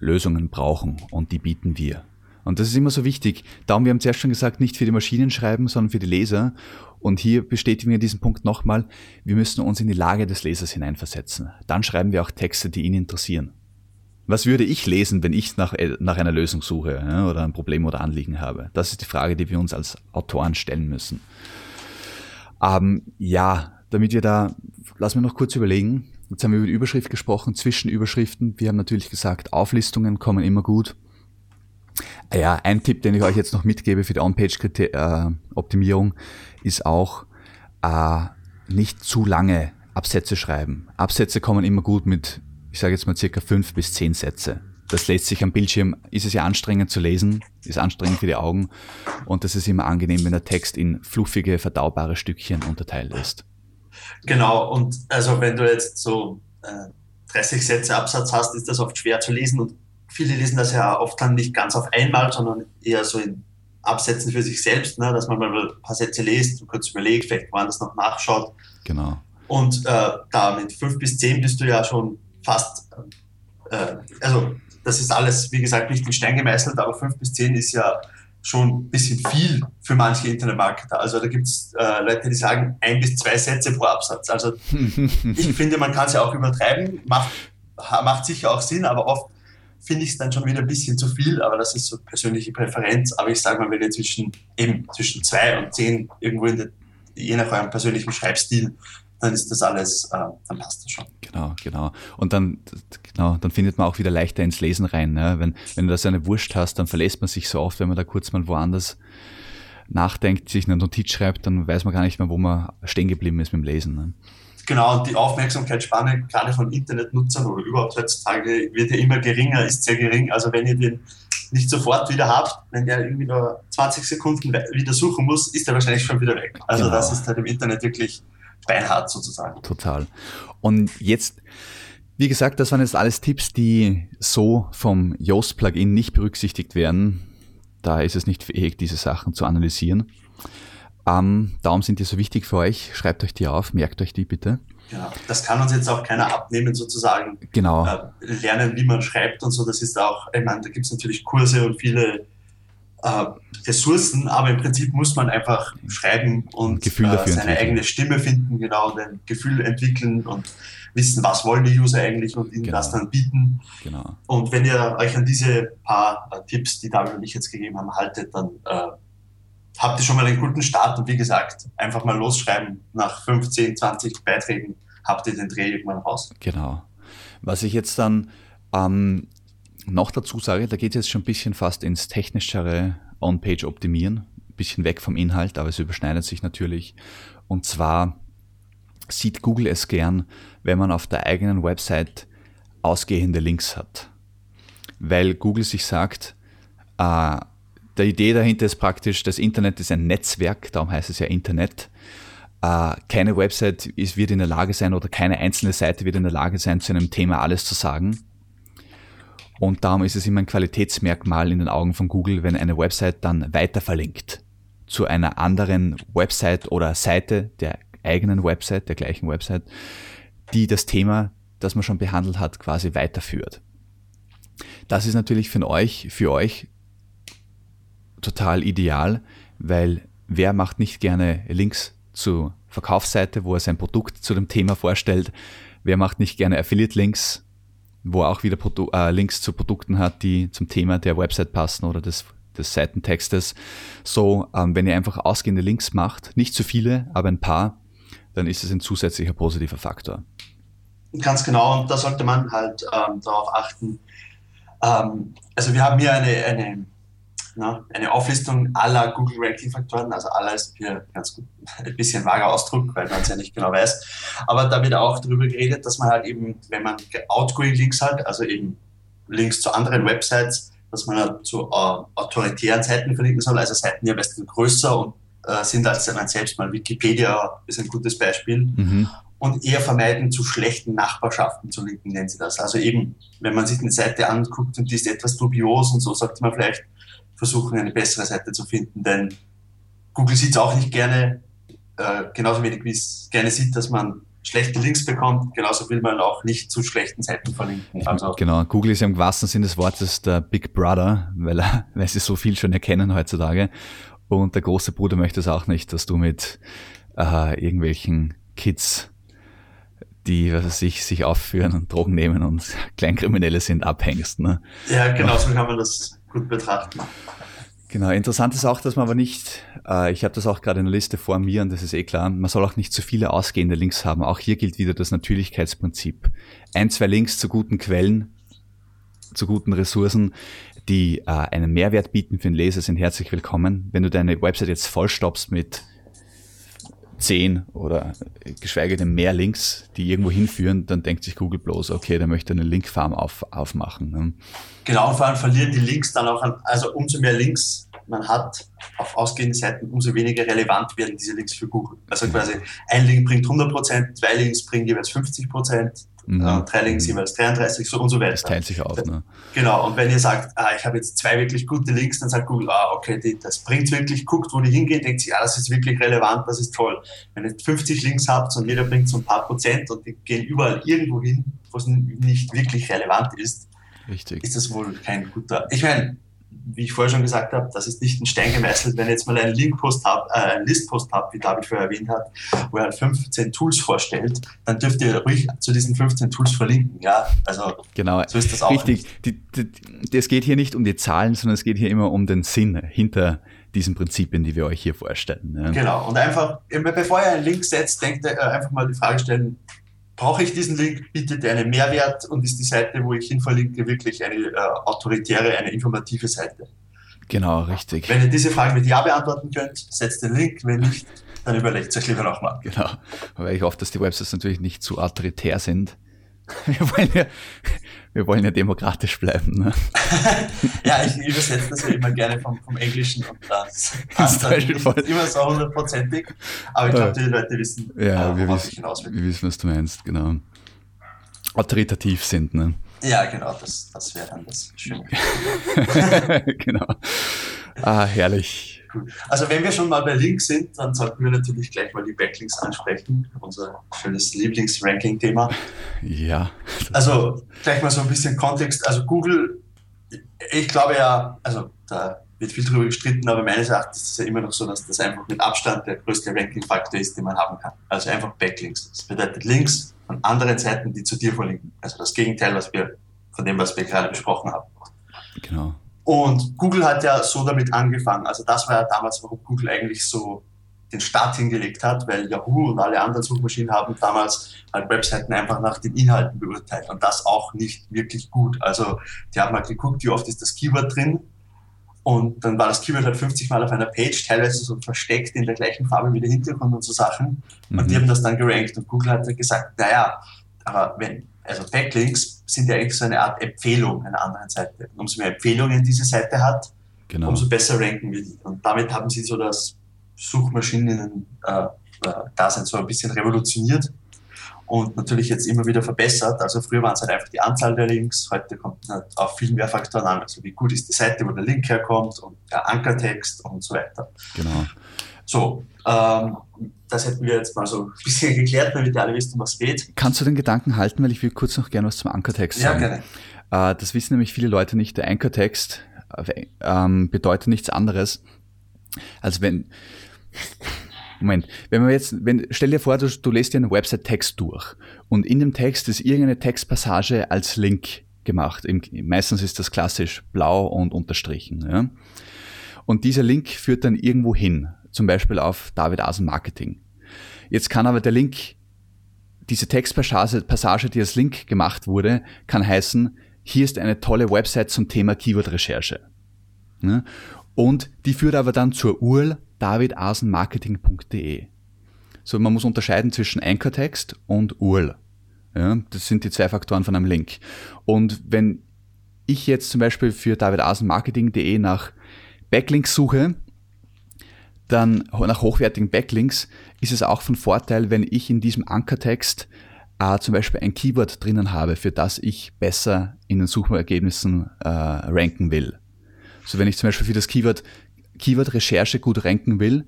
Lösungen brauchen und die bieten wir. Und das ist immer so wichtig. Darum, wir haben zuerst schon gesagt, nicht für die Maschinen schreiben, sondern für die Leser. Und hier bestätigen wir diesen Punkt nochmal, wir müssen uns in die Lage des Lesers hineinversetzen. Dann schreiben wir auch Texte, die ihn interessieren. Was würde ich lesen, wenn ich nach, äh, nach einer Lösung suche oder ein Problem oder Anliegen habe? Das ist die Frage, die wir uns als Autoren stellen müssen. Ähm, ja, damit wir da, lassen wir noch kurz überlegen. Jetzt haben wir über die Überschrift gesprochen, Zwischenüberschriften. Wir haben natürlich gesagt, Auflistungen kommen immer gut. Ja, ein Tipp, den ich euch jetzt noch mitgebe für die On-Page-Optimierung, ist auch äh, nicht zu lange Absätze schreiben. Absätze kommen immer gut mit, ich sage jetzt mal circa fünf bis zehn Sätze. Das lässt sich am Bildschirm, ist es ja anstrengend zu lesen, ist anstrengend für die Augen und das ist immer angenehm, wenn der Text in fluffige, verdaubare Stückchen unterteilt ist. Genau, und also wenn du jetzt so äh, 30 Sätze Absatz hast, ist das oft schwer zu lesen und viele lesen das ja oft dann nicht ganz auf einmal, sondern eher so in Absätzen für sich selbst, ne, dass man mal ein paar Sätze liest und kurz überlegt, vielleicht woanders noch nachschaut. Genau. Und äh, da mit fünf bis zehn bist du ja schon fast, äh, also das ist alles, wie gesagt, nicht in Stein gemeißelt, aber fünf bis zehn ist ja schon ein bisschen viel für manche Internetmarketer. Also da gibt es äh, Leute, die sagen ein bis zwei Sätze pro Absatz. Also ich finde, man kann es ja auch übertreiben, macht, macht sicher auch Sinn, aber oft finde ich es dann schon wieder ein bisschen zu viel, aber das ist so persönliche Präferenz. Aber ich sage mal, wenn ihr zwischen, eben zwischen zwei und zehn irgendwo in der, je nach eurem persönlichen Schreibstil, dann ist das alles, äh, dann passt das schon. Genau, genau. Und dann, genau, dann findet man auch wieder leichter ins Lesen rein. Ne? Wenn, wenn du da so eine Wurst hast, dann verlässt man sich so oft, wenn man da kurz mal woanders nachdenkt, sich eine Notiz schreibt, dann weiß man gar nicht mehr, wo man stehen geblieben ist mit dem Lesen. Ne? Genau, und die Aufmerksamkeitsspanne gerade von Internetnutzern oder überhaupt heutzutage wird ja immer geringer, ist sehr gering. Also wenn ihr den nicht sofort wieder habt, wenn der irgendwie nur 20 Sekunden wieder suchen muss, ist er wahrscheinlich schon wieder weg. Also genau. das ist halt im Internet wirklich beinhart sozusagen. Total. Und jetzt, wie gesagt, das waren jetzt alles Tipps, die so vom Yoast-Plugin nicht berücksichtigt werden. Da ist es nicht fähig, diese Sachen zu analysieren. Ähm, darum sind die so wichtig für euch. Schreibt euch die auf, merkt euch die bitte. Genau. Das kann uns jetzt auch keiner abnehmen, sozusagen. Genau. Äh, lernen, wie man schreibt und so. Das ist auch, ich meine, da gibt es natürlich Kurse und viele äh, Ressourcen, aber im Prinzip muss man einfach schreiben und äh, seine eigene Stimme finden, genau, und ein Gefühl entwickeln und wissen, was wollen die User eigentlich und ihnen genau. das dann bieten. Genau. Und wenn ihr euch an diese paar äh, Tipps, die David und ich jetzt gegeben haben, haltet, dann äh, habt ihr schon mal einen guten Start und wie gesagt, einfach mal losschreiben. Nach 15, 20 Beiträgen habt ihr den Dreh irgendwann raus. Genau. Was ich jetzt dann ähm, noch dazu sage, da geht es jetzt schon ein bisschen fast ins technischere On-Page optimieren, ein bisschen weg vom Inhalt, aber es überschneidet sich natürlich. Und zwar sieht Google es gern, wenn man auf der eigenen Website ausgehende Links hat. Weil Google sich sagt, äh, der Idee dahinter ist praktisch, das Internet ist ein Netzwerk, darum heißt es ja Internet. Äh, keine Website ist, wird in der Lage sein oder keine einzelne Seite wird in der Lage sein, zu einem Thema alles zu sagen. Und darum ist es immer ein Qualitätsmerkmal in den Augen von Google, wenn eine Website dann weiter verlinkt zu einer anderen Website oder Seite der eigenen Website, der gleichen Website, die das Thema, das man schon behandelt hat, quasi weiterführt. Das ist natürlich für euch, für euch total ideal, weil wer macht nicht gerne Links zur Verkaufsseite, wo er sein Produkt zu dem Thema vorstellt? Wer macht nicht gerne Affiliate-Links, wo er auch wieder Produ äh, Links zu Produkten hat, die zum Thema der Website passen oder des, des Seitentextes? So, ähm, wenn ihr einfach ausgehende Links macht, nicht zu viele, aber ein paar, dann ist es ein zusätzlicher positiver Faktor. Ganz genau, und da sollte man halt ähm, darauf achten. Ähm, also wir haben hier eine, eine ne, eine Auflistung aller Google Ranking Faktoren, also aller ist hier ganz gut, ein bisschen vager Ausdruck, weil man es ja nicht genau weiß. Aber da wird auch darüber geredet, dass man halt eben, wenn man Outgoing Links hat, also eben Links zu anderen Websites, dass man halt zu äh, autoritären Seiten verlinken soll, also Seiten, die am besten größer und äh, sind als man selbst mal. Wikipedia ist ein gutes Beispiel. Mhm. Und eher vermeiden, zu schlechten Nachbarschaften zu linken, nennen sie das. Also eben, wenn man sich eine Seite anguckt und die ist etwas dubios und so, sollte man vielleicht versuchen, eine bessere Seite zu finden. Denn Google sieht es auch nicht gerne, äh, genauso wenig wie es gerne sieht, dass man schlechte Links bekommt, genauso will man auch nicht zu schlechten Seiten verlinken. Also genau, Google ist ja im wahrsten Sinne des Wortes der Big Brother, weil, weil sie so viel schon erkennen heutzutage. Und der große Bruder möchte es auch nicht, dass du mit äh, irgendwelchen Kids, die, was weiß ich, sich aufführen und Drogen nehmen und Kleinkriminelle sind, abhängst. Ne? Ja, genau so kann man das gut betrachten. Genau, interessant ist auch, dass man aber nicht, äh, ich habe das auch gerade in der Liste vor mir und das ist eh klar, man soll auch nicht zu viele ausgehende Links haben. Auch hier gilt wieder das Natürlichkeitsprinzip. Ein, zwei Links zu guten Quellen, zu guten Ressourcen, die äh, einen Mehrwert bieten für den Leser, sind herzlich willkommen. Wenn du deine Website jetzt vollstoppst mit zehn oder geschweige denn mehr Links, die irgendwo hinführen, dann denkt sich Google bloß, okay, der möchte eine Linkfarm auf, aufmachen. Ne? Genau, vor allem verlieren die Links dann auch an, also umso mehr Links man hat auf ausgehenden Seiten, umso weniger relevant werden diese Links für Google. Also quasi ein Link bringt 100% zwei Links bringen jeweils 50 mhm. äh, drei Links mhm. jeweils 33 so und so weiter. Das teilt sich auf. Ne? Genau, und wenn ihr sagt, ah, ich habe jetzt zwei wirklich gute Links, dann sagt Google, ah, okay, die, das bringt wirklich, guckt, wo die hingehen, denkt sich, ja, das ist wirklich relevant, das ist toll. Wenn ihr 50 Links habt und jeder bringt so ein paar Prozent und die gehen überall irgendwo hin, wo es nicht wirklich relevant ist, Richtig. ist das wohl kein guter. Ich meine, wie ich vorher schon gesagt habe, das ist nicht ein Stein gemeißelt. Wenn ihr jetzt mal einen Linkpost habt, äh, einen Listpost habt, wie David vorher erwähnt hat, wo er halt 15 Tools vorstellt, dann dürft ihr ruhig zu diesen 15 Tools verlinken. Ja, also genau. so ist das auch. Richtig. Die, die, es geht hier nicht um die Zahlen, sondern es geht hier immer um den Sinn hinter diesen Prinzipien, die wir euch hier vorstellen. Ja. Genau. Und einfach, bevor ihr einen Link setzt, denkt ihr äh, einfach mal die Frage stellen, brauche ich diesen Link, bietet er einen Mehrwert und ist die Seite, wo ich hin verlinke, wirklich eine äh, autoritäre, eine informative Seite. Genau, richtig. Wenn ihr diese Frage mit Ja beantworten könnt, setzt den Link, wenn nicht, dann überlegt es euch lieber nochmal. Genau, weil ich hoffe, dass die Websites natürlich nicht zu autoritär sind. Wir wollen ja, wir wollen ja demokratisch bleiben. Ne? ja, ich übersetze das ja immer gerne vom, vom Englischen und das passt dann nicht immer so hundertprozentig. Aber ich glaube, die Leute wissen, ja, äh, wir wissen, ich hinaus will. Wir wissen, was du meinst, genau. Autoritativ sind, ne? Ja, genau, das, das wäre dann das Schöne. genau. Ah, herrlich. Also wenn wir schon mal bei Links sind, dann sollten wir natürlich gleich mal die Backlinks ansprechen, unser schönes Lieblingsranking-Thema. Ja. Also gleich mal so ein bisschen Kontext. Also Google, ich glaube ja, also da wird viel darüber gestritten, aber meines Erachtens ist es ja immer noch so, dass das einfach mit Abstand der größte Ranking-Faktor ist, den man haben kann. Also einfach Backlinks. Das bedeutet Links von anderen Seiten, die zu dir verlinken. Also das Gegenteil, was wir von dem, was wir gerade besprochen haben. Und Google hat ja so damit angefangen. Also das war ja damals, warum Google eigentlich so den Start hingelegt hat, weil Yahoo und alle anderen Suchmaschinen haben damals halt Webseiten einfach nach den Inhalten beurteilt und das auch nicht wirklich gut. Also die haben halt geguckt, wie oft ist das Keyword drin und dann war das Keyword halt 50 Mal auf einer Page, teilweise so versteckt in der gleichen Farbe wie der Hintergrund und so Sachen und mhm. die haben das dann gerankt und Google hat dann gesagt, naja, aber wenn also Backlinks sind ja eigentlich so eine Art Empfehlung einer anderen Seite. umso mehr Empfehlungen diese Seite hat, genau. umso besser ranken wir die. Und damit haben sie so das Suchmaschinen-Dasein äh, so ein bisschen revolutioniert und natürlich jetzt immer wieder verbessert. Also früher waren es halt einfach die Anzahl der Links, heute kommt halt auf viel mehr Faktoren an, also wie gut ist die Seite, wo der Link herkommt und der Ankertext und so weiter. Genau. So, ähm, das hätten wir jetzt mal so ein bisschen geklärt, damit ihr alle wisst, um was geht. Kannst du den Gedanken halten, weil ich will kurz noch gerne was zum Ankertext sagen. Ja, gerne. Äh, das wissen nämlich viele Leute nicht. Der Ankertext äh, ähm, bedeutet nichts anderes, als wenn Moment, wenn man jetzt, wenn, stell dir vor, du, du lässt dir einen Website-Text durch und in dem Text ist irgendeine Textpassage als Link gemacht. Im, meistens ist das klassisch blau und unterstrichen. Ja? Und dieser Link führt dann irgendwo hin zum Beispiel auf David Asen Marketing. Jetzt kann aber der Link, diese Textpassage, Passage, die als Link gemacht wurde, kann heißen, hier ist eine tolle Website zum Thema Keyword-Recherche. Und die führt aber dann zur URL davidasenmarketing.de. So, man muss unterscheiden zwischen Anchor-Text und URL. Ja, das sind die zwei Faktoren von einem Link. Und wenn ich jetzt zum Beispiel für davidasenmarketing.de nach Backlinks suche, dann nach hochwertigen Backlinks ist es auch von Vorteil, wenn ich in diesem Ankertext äh, zum Beispiel ein Keyword drinnen habe, für das ich besser in den Suchergebnissen äh, ranken will. So wenn ich zum Beispiel für das Keyword Keyword-Recherche gut ranken will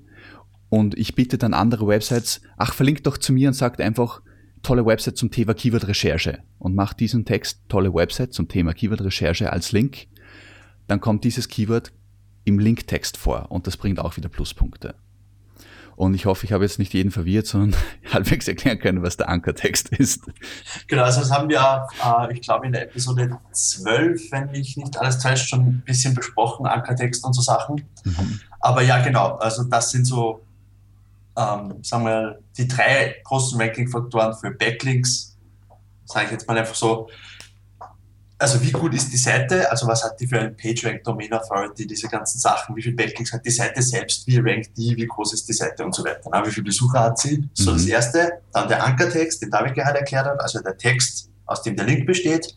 und ich bitte dann andere Websites, ach, verlinkt doch zu mir und sagt einfach, tolle Website zum Thema Keyword-Recherche und macht diesen Text, tolle Website zum Thema Keyword-Recherche als Link, dann kommt dieses Keyword im Linktext vor und das bringt auch wieder Pluspunkte. Und ich hoffe, ich habe jetzt nicht jeden verwirrt, sondern halbwegs erklären können, was der Ankertext ist. Genau, also das haben wir, äh, ich glaube, in der Episode 12, wenn mich nicht alles täuscht, schon ein bisschen besprochen, Ankertext und so Sachen. Mhm. Aber ja, genau, also das sind so, ähm, sagen wir, die drei großen Ranking-Faktoren für Backlinks, sage ich jetzt mal einfach so, also wie gut ist die Seite, also was hat die für ein PageRank, Domain Authority, diese ganzen Sachen, wie viele Backlinks hat die Seite selbst, wie rankt die, wie groß ist die Seite und so weiter. Na, wie viele Besucher hat sie? So mhm. das erste. Dann der Ankertext, den David gerade erklärt hat, also der Text, aus dem der Link besteht.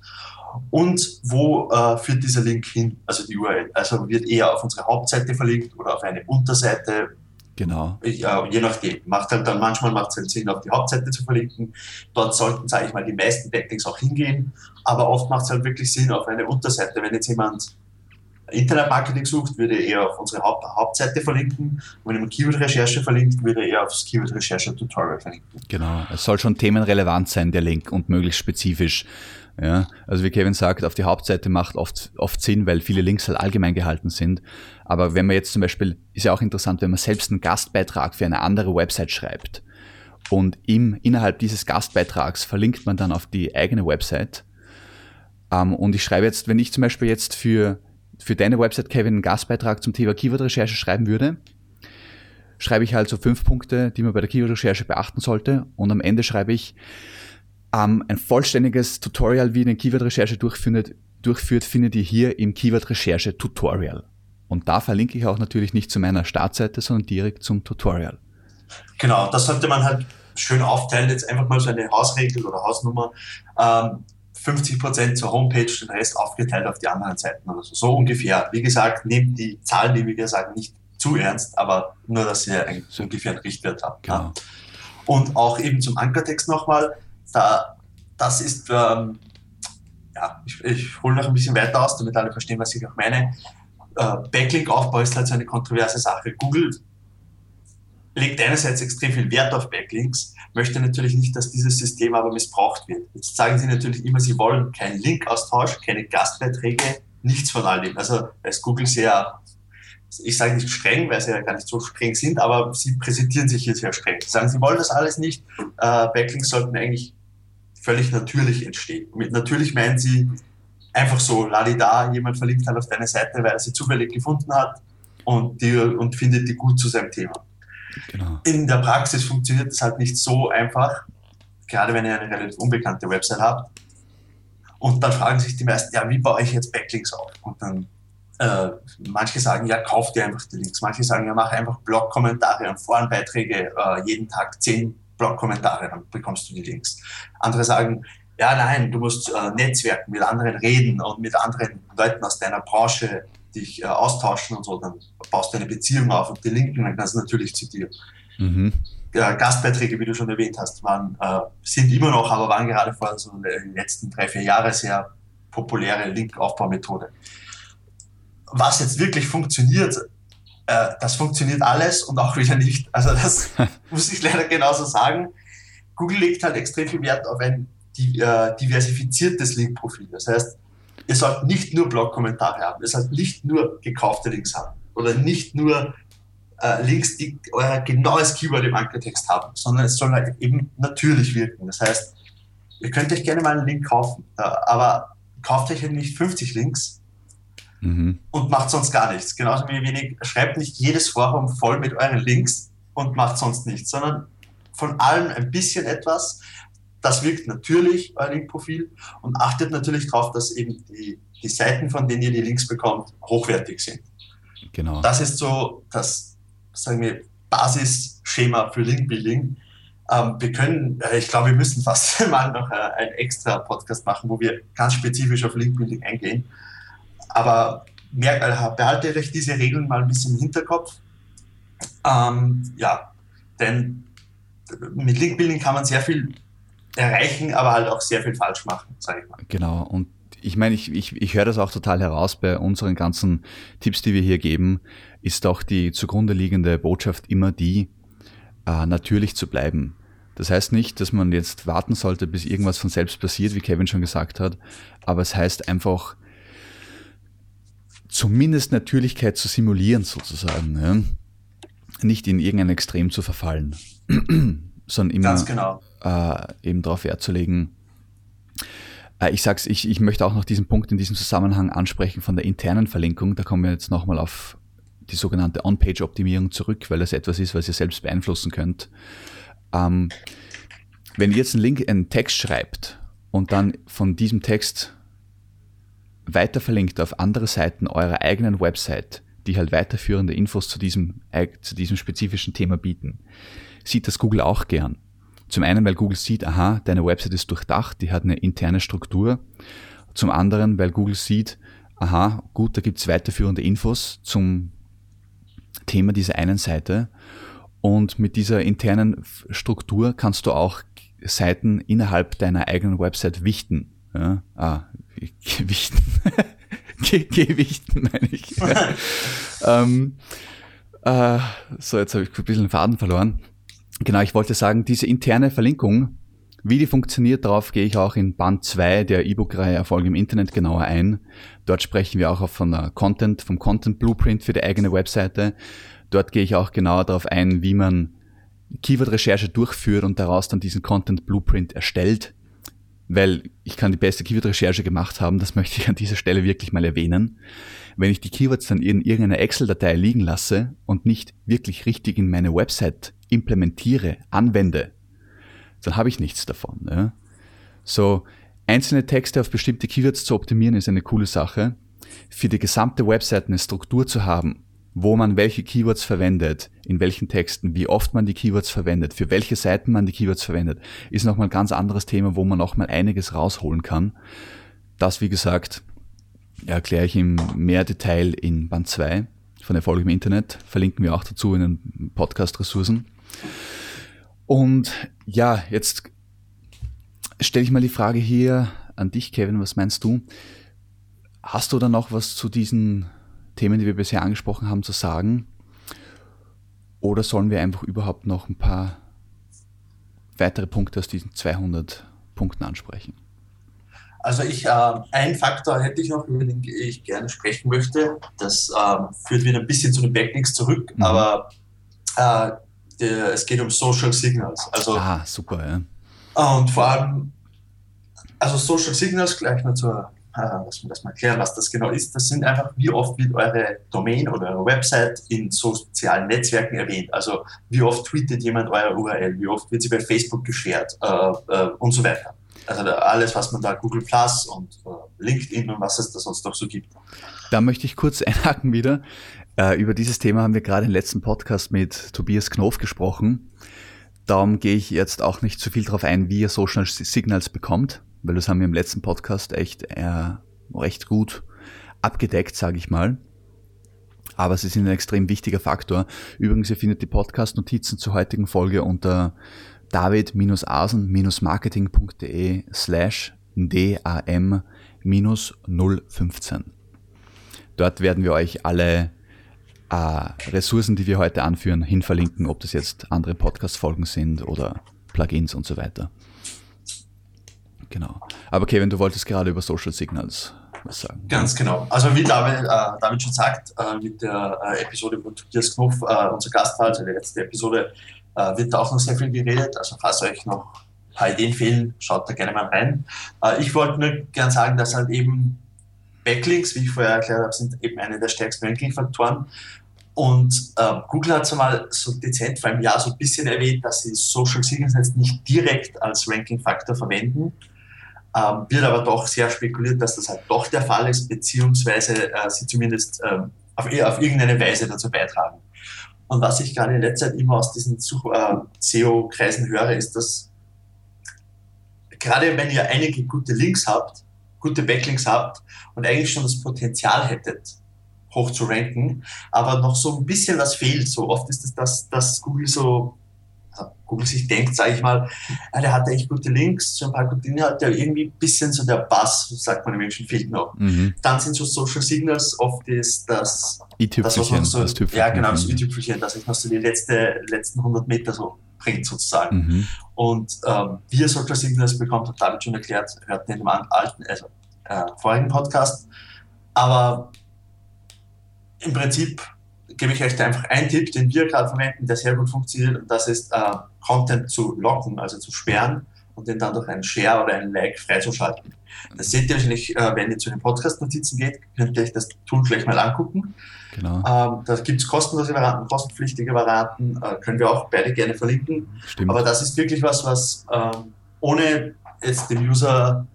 Und wo äh, führt dieser Link hin, also die URL? Also wird eher auf unsere Hauptseite verlinkt oder auf eine Unterseite, Genau. Ja, je nachdem. Macht halt dann manchmal macht es halt Sinn, auf die Hauptseite zu verlinken. Dort sollten, sage ich mal, die meisten Backlinks auch hingehen. Aber oft macht es halt wirklich Sinn auf eine Unterseite. Wenn jetzt jemand Internetmarketing sucht, würde er eher auf unsere Haupt Hauptseite verlinken. Und wenn jemand Keyword-Recherche verlinkt, würde er eher aufs Keyword-Recherche-Tutorial verlinken. Genau. Es soll schon themenrelevant sein, der Link, und möglichst spezifisch. Ja, also wie Kevin sagt, auf die Hauptseite macht oft, oft Sinn, weil viele Links halt allgemein gehalten sind. Aber wenn man jetzt zum Beispiel, ist ja auch interessant, wenn man selbst einen Gastbeitrag für eine andere Website schreibt und im, innerhalb dieses Gastbeitrags verlinkt man dann auf die eigene Website. Ähm, und ich schreibe jetzt, wenn ich zum Beispiel jetzt für, für deine Website, Kevin, einen Gastbeitrag zum Thema Keyword-Recherche schreiben würde, schreibe ich halt so fünf Punkte, die man bei der Keyword-Recherche beachten sollte. Und am Ende schreibe ich, ähm, ein vollständiges Tutorial, wie eine Keyword-Recherche durchführt, durchführt, findet ihr hier im Keyword-Recherche-Tutorial. Und da verlinke ich auch natürlich nicht zu meiner Startseite, sondern direkt zum Tutorial. Genau, das sollte man halt schön aufteilen. Jetzt einfach mal so eine Hausregel oder Hausnummer. Ähm, 50% zur Homepage, den Rest aufgeteilt auf die anderen Seiten oder so. So ungefähr. Wie gesagt, nehmt die Zahlen, die wir sagen, nicht zu ernst, aber nur, dass ihr ungefähr einen Richtwert habt. Genau. Und auch eben zum Ankertext nochmal da, das ist, ähm, ja, ich, ich hole noch ein bisschen weiter aus, damit alle verstehen, was ich auch meine. Äh, Backlink-Aufbau ist halt so eine kontroverse Sache. Google legt einerseits extrem viel Wert auf Backlinks, möchte natürlich nicht, dass dieses System aber missbraucht wird. Jetzt sagen sie natürlich immer, sie wollen keinen Linkaustausch, keine Gastbeiträge, nichts von all dem. Also da ist Google sehr, ich sage nicht streng, weil sie ja gar nicht so streng sind, aber sie präsentieren sich hier sehr streng. Sie sagen, sie wollen das alles nicht. Äh, Backlinks sollten eigentlich völlig natürlich entsteht. Mit natürlich meinen sie einfach so, ladida, jemand verlinkt halt auf deine Seite, weil er sie zufällig gefunden hat und, die, und findet die gut zu seinem Thema. Genau. In der Praxis funktioniert das halt nicht so einfach, gerade wenn ihr eine relativ unbekannte Website habt. Und dann fragen sich die meisten, ja, wie baue ich jetzt Backlinks auf? Und dann äh, manche sagen, ja, kauf dir einfach die Links. Manche sagen, ja, mach einfach Blog-Kommentare und Forenbeiträge äh, jeden Tag zehn Blog-Kommentare, dann bekommst du die Links. Andere sagen, ja, nein, du musst äh, netzwerken, mit anderen reden und mit anderen Leuten aus deiner Branche dich äh, austauschen und so, dann baust du eine Beziehung auf und die linken dann ganz natürlich zu dir. Mhm. Ja, Gastbeiträge, wie du schon erwähnt hast, waren, äh, sind immer noch, aber waren gerade vor so den letzten drei, vier Jahren sehr populäre Linkaufbaumethode. Was jetzt wirklich funktioniert, äh, das funktioniert alles und auch wieder nicht. Also das muss ich leider genauso sagen. Google legt halt extrem viel Wert auf ein äh, diversifiziertes Linkprofil. Das heißt, ihr sollt nicht nur Blog-Kommentare haben, ihr sollt nicht nur gekaufte Links haben oder nicht nur äh, Links, die euer genaues Keyword im Ankertext haben, sondern es soll halt eben natürlich wirken. Das heißt, ihr könnt euch gerne mal einen Link kaufen, äh, aber kauft euch nicht 50 Links, mhm. und macht sonst gar nichts. Genauso wie wenig, schreibt nicht jedes Forum voll mit euren Links und macht sonst nichts, sondern von allem ein bisschen etwas. Das wirkt natürlich, euer Linkprofil, und achtet natürlich darauf, dass eben die, die Seiten, von denen ihr die Links bekommt, hochwertig sind. Genau. Das ist so das, sagen wir, Basisschema für Linkbuilding. Ähm, wir können, äh, ich glaube, wir müssen fast mal noch äh, einen extra Podcast machen, wo wir ganz spezifisch auf Linkbuilding eingehen. Aber äh, behaltet euch diese Regeln mal ein bisschen im Hinterkopf. Ähm, ja, denn mit Link-Building kann man sehr viel erreichen, aber halt auch sehr viel falsch machen, sage ich mal. Genau, und ich meine, ich, ich, ich höre das auch total heraus bei unseren ganzen Tipps, die wir hier geben, ist auch die zugrunde liegende Botschaft immer die, äh, natürlich zu bleiben. Das heißt nicht, dass man jetzt warten sollte, bis irgendwas von selbst passiert, wie Kevin schon gesagt hat, aber es heißt einfach, zumindest Natürlichkeit zu simulieren sozusagen. Ja? Nicht in irgendein Extrem zu verfallen, sondern immer genau. äh, eben darauf Wert zu legen. Äh, ich sag's, ich, ich möchte auch noch diesen Punkt in diesem Zusammenhang ansprechen von der internen Verlinkung. Da kommen wir jetzt nochmal auf die sogenannte On-Page-Optimierung zurück, weil das etwas ist, was ihr selbst beeinflussen könnt. Ähm, wenn ihr jetzt einen Link, einen Text schreibt und dann von diesem Text weiter verlinkt auf andere Seiten eurer eigenen Website, die halt weiterführende Infos zu diesem, zu diesem spezifischen Thema bieten, sieht das Google auch gern. Zum einen, weil Google sieht, aha, deine Website ist durchdacht, die hat eine interne Struktur. Zum anderen, weil Google sieht, aha, gut, da gibt's weiterführende Infos zum Thema dieser einen Seite. Und mit dieser internen Struktur kannst du auch Seiten innerhalb deiner eigenen Website wichten. Ja? Ah, gewichten. Gewichten meine ich. ähm, äh, so, jetzt habe ich ein bisschen den Faden verloren. Genau, ich wollte sagen, diese interne Verlinkung, wie die funktioniert, darauf gehe ich auch in Band 2 der E-Book-Reihe Erfolg im Internet genauer ein. Dort sprechen wir auch von der Content, vom Content Blueprint für die eigene Webseite. Dort gehe ich auch genauer darauf ein, wie man Keyword-Recherche durchführt und daraus dann diesen Content Blueprint erstellt. Weil ich kann die beste Keyword-Recherche gemacht haben, das möchte ich an dieser Stelle wirklich mal erwähnen. Wenn ich die Keywords dann in irgendeiner Excel-Datei liegen lasse und nicht wirklich richtig in meine Website implementiere, anwende, dann habe ich nichts davon. Ja? So, einzelne Texte auf bestimmte Keywords zu optimieren ist eine coole Sache. Für die gesamte Website eine Struktur zu haben, wo man welche Keywords verwendet, in welchen Texten, wie oft man die Keywords verwendet, für welche Seiten man die Keywords verwendet, ist nochmal ein ganz anderes Thema, wo man nochmal einiges rausholen kann. Das, wie gesagt, erkläre ich im mehr Detail in Band 2 von Erfolg im Internet. Verlinken wir auch dazu in den Podcast-Ressourcen. Und ja, jetzt stelle ich mal die Frage hier an dich, Kevin, was meinst du? Hast du da noch was zu diesen Themen, die wir bisher angesprochen haben, zu sagen? Oder sollen wir einfach überhaupt noch ein paar weitere Punkte aus diesen 200 Punkten ansprechen? Also ich, äh, ein Faktor hätte ich noch, über den ich gerne sprechen möchte. Das äh, führt wieder ein bisschen zu den Backlinks zurück, mhm. aber äh, der, es geht um Social Signals. Also, ah, super, ja. Und vor allem, also Social Signals, gleich mal zur lass mich das mal erklären, was das genau ist. Das sind einfach, wie oft wird eure Domain oder eure Website in sozialen Netzwerken erwähnt. Also wie oft tweetet jemand euer URL, wie oft wird sie bei Facebook geshared äh, äh, und so weiter. Also alles, was man da Google Plus und äh, LinkedIn und was es da sonst noch so gibt. Da möchte ich kurz einhaken wieder. Äh, über dieses Thema haben wir gerade im letzten Podcast mit Tobias Knof gesprochen. Darum gehe ich jetzt auch nicht zu viel darauf ein, wie ihr Social Signals bekommt weil das haben wir im letzten Podcast echt äh, recht gut abgedeckt, sage ich mal. Aber sie sind ein extrem wichtiger Faktor. Übrigens, ihr findet die Podcast-Notizen zur heutigen Folge unter david-asen-marketing.de slash dam-015. Dort werden wir euch alle äh, Ressourcen, die wir heute anführen, hinverlinken, ob das jetzt andere Podcast-Folgen sind oder Plugins und so weiter. Genau. Aber Kevin, du wolltest gerade über Social Signals was sagen. Ganz genau. Also wie David, äh, David schon sagt, äh, mit der äh, Episode, wo Tobias Knopf äh, unser Gast war, also die letzte Episode, äh, wird da auch noch sehr viel geredet. Also falls euch noch ein paar Ideen fehlen, schaut da gerne mal rein. Äh, ich wollte nur gern sagen, dass halt eben Backlinks, wie ich vorher erklärt habe, sind eben eine der stärksten Ranking-Faktoren. Und äh, Google hat es mal so dezent vor einem Jahr so ein bisschen erwähnt, dass sie Social Signals jetzt nicht direkt als Ranking-Faktor verwenden, ähm, wird aber doch sehr spekuliert, dass das halt doch der Fall ist, beziehungsweise äh, sie zumindest ähm, auf, auf, irgendeine Weise dazu beitragen. Und was ich gerade in letzter Zeit immer aus diesen äh, SEO-Kreisen höre, ist, dass gerade wenn ihr einige gute Links habt, gute Backlinks habt und eigentlich schon das Potenzial hättet, hoch zu ranken, aber noch so ein bisschen was fehlt. So oft ist es, dass, dass Google so Google sich denkt, sage ich mal, ah, der hat echt gute Links, so ein paar gute Inhalte, irgendwie ein bisschen so der Bass, sagt man den Menschen, fehlt noch. Mhm. Dann sind so Social Signals oft ist das, das was noch so, das ja genau, das i-Tüpfelchen, dass ich noch so die letzte, letzten 100 Meter so bringt sozusagen. Mhm. Und ähm, wie ihr Social Signals bekommt, hat David schon erklärt, hört in dem alten, also äh, vorigen Podcast. Aber im Prinzip gebe ich euch da einfach einen Tipp, den wir gerade verwenden, der sehr gut funktioniert, und das ist, äh, Content zu locken, also zu sperren und den dann durch einen Share oder einen Like freizuschalten. Das seht ihr wahrscheinlich, äh, wenn ihr zu den Podcast-Notizen geht, könnt ihr euch das Tool gleich mal angucken. Genau. Ähm, da gibt es kostenlose Varianten, kostenpflichtige Varianten, äh, können wir auch beide gerne verlinken. Stimmt. Aber das ist wirklich was, was ähm, ohne jetzt dem User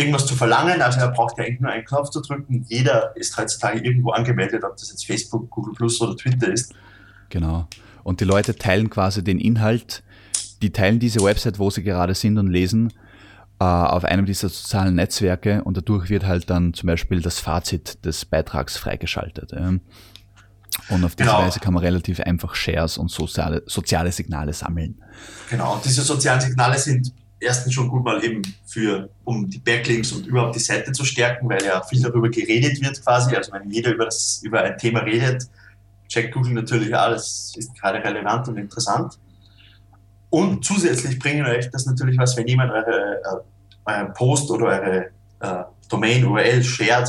irgendwas zu verlangen. Also er braucht ja eigentlich nur einen Knopf zu drücken. Jeder ist heutzutage irgendwo angemeldet, ob das jetzt Facebook, Google Plus oder Twitter ist. Genau. Und die Leute teilen quasi den Inhalt, die teilen diese Website, wo sie gerade sind und lesen, äh, auf einem dieser sozialen Netzwerke und dadurch wird halt dann zum Beispiel das Fazit des Beitrags freigeschaltet. Ja. Und auf diese genau. Weise kann man relativ einfach Shares und soziale, soziale Signale sammeln. Genau, und diese sozialen Signale sind erstens schon gut mal eben für, um die Backlinks und überhaupt die Seite zu stärken, weil ja viel darüber geredet wird quasi. Also wenn jeder über, das, über ein Thema redet, checkt Google natürlich, alles ist gerade relevant und interessant. Und zusätzlich bringen euch das natürlich was, wenn jemand eure, äh, euren Post oder eure äh, Domain-URL shared,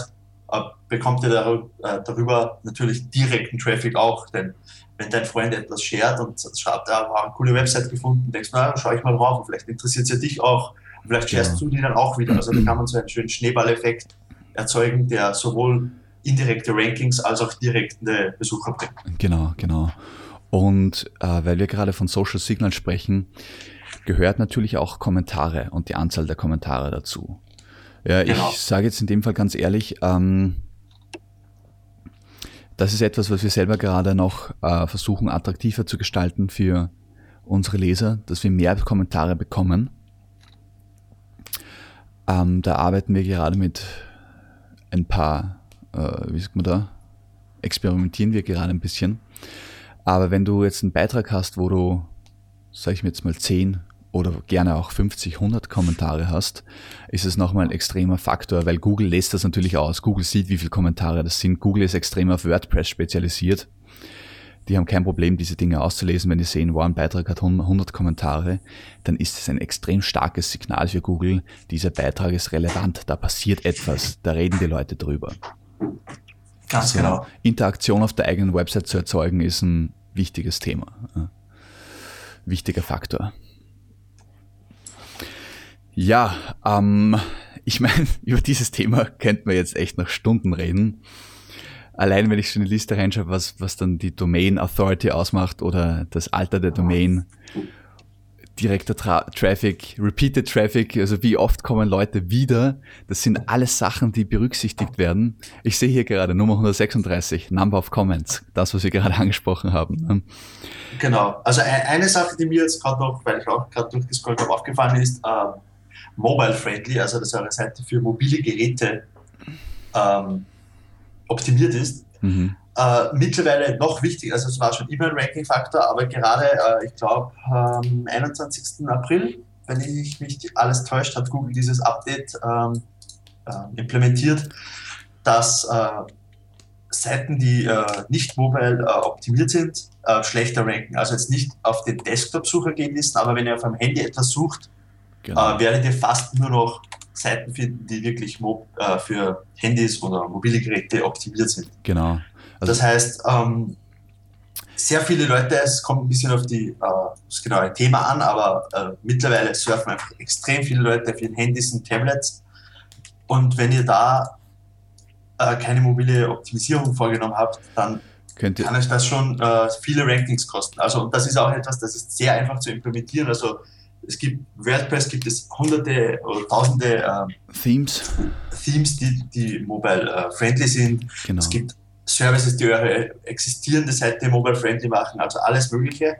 äh, bekommt ihr darüber, äh, darüber natürlich direkten Traffic auch, denn wenn dein Freund etwas shared und schreibt, da war eine coole Website gefunden, denkst du, na, schau ich mal drauf, vielleicht interessiert es ja dich auch, vielleicht sharest ja. du die dann auch wieder. Also da kann man so einen schönen Schneeballeffekt erzeugen, der sowohl indirekte Rankings als auch direkte Besucher bringt. Genau, genau. Und äh, weil wir gerade von Social Signal sprechen, gehört natürlich auch Kommentare und die Anzahl der Kommentare dazu. Ja, genau. ich sage jetzt in dem Fall ganz ehrlich, ähm, das ist etwas, was wir selber gerade noch äh, versuchen attraktiver zu gestalten für unsere Leser, dass wir mehr Kommentare bekommen. Ähm, da arbeiten wir gerade mit ein paar, äh, wie sagt man da, experimentieren wir gerade ein bisschen. Aber wenn du jetzt einen Beitrag hast, wo du, sag ich mir jetzt mal 10 oder gerne auch 50, 100 Kommentare hast, ist es nochmal ein extremer Faktor, weil Google lässt das natürlich aus. Google sieht, wie viele Kommentare das sind. Google ist extrem auf WordPress spezialisiert. Die haben kein Problem, diese Dinge auszulesen. Wenn die sehen, wow, ein Beitrag hat 100 Kommentare, dann ist es ein extrem starkes Signal für Google. Dieser Beitrag ist relevant, da passiert etwas, da reden die Leute drüber. Ganz also, genau. Interaktion auf der eigenen Website zu erzeugen, ist ein wichtiges Thema. Wichtiger Faktor. Ja, ähm, ich meine, über dieses Thema könnte man jetzt echt noch Stunden reden. Allein wenn ich schon in die Liste reinschaue, was, was dann die Domain Authority ausmacht oder das Alter der Domain, direkter Tra Traffic, Repeated Traffic, also wie oft kommen Leute wieder, das sind alles Sachen, die berücksichtigt werden. Ich sehe hier gerade Nummer 136, Number of Comments, das, was wir gerade angesprochen haben. Ne? Genau, also e-, eine Sache, die mir jetzt gerade noch, weil ich auch gerade durchgescrollt habe, aufgefallen ist, äh, mobile-friendly, also dass eure Seite für mobile Geräte ähm, optimiert ist. Mhm. Äh, mittlerweile noch wichtig, also es war schon immer ein Ranking-Faktor, aber gerade, äh, ich glaube, am ähm, 21. April, wenn ich mich alles täuscht, hat Google dieses Update ähm, äh, implementiert, dass äh, Seiten, die äh, nicht mobile äh, optimiert sind, schlechter ranken. Also jetzt nicht auf den Desktop-Sucher gehen Listen, aber wenn ihr auf einem Handy etwas sucht, genau. werdet ihr fast nur noch Seiten finden, die wirklich für Handys oder mobile Geräte optimiert sind. Genau. Also das heißt, ähm, sehr viele Leute, es kommt ein bisschen auf die, äh, das genaue Thema an, aber äh, mittlerweile surfen einfach extrem viele Leute auf ihren Handys und Tablets. Und wenn ihr da äh, keine mobile Optimisierung vorgenommen habt, dann Könnte. kann euch das schon äh, viele Rankings kosten. Also und das ist auch etwas, das ist sehr einfach zu implementieren. Also es gibt WordPress gibt es hunderte oder tausende äh, Themes, Themes, die, die mobile äh, friendly sind. Genau. Es gibt Services, die eure existierende Seite mobile-friendly machen, also alles Mögliche.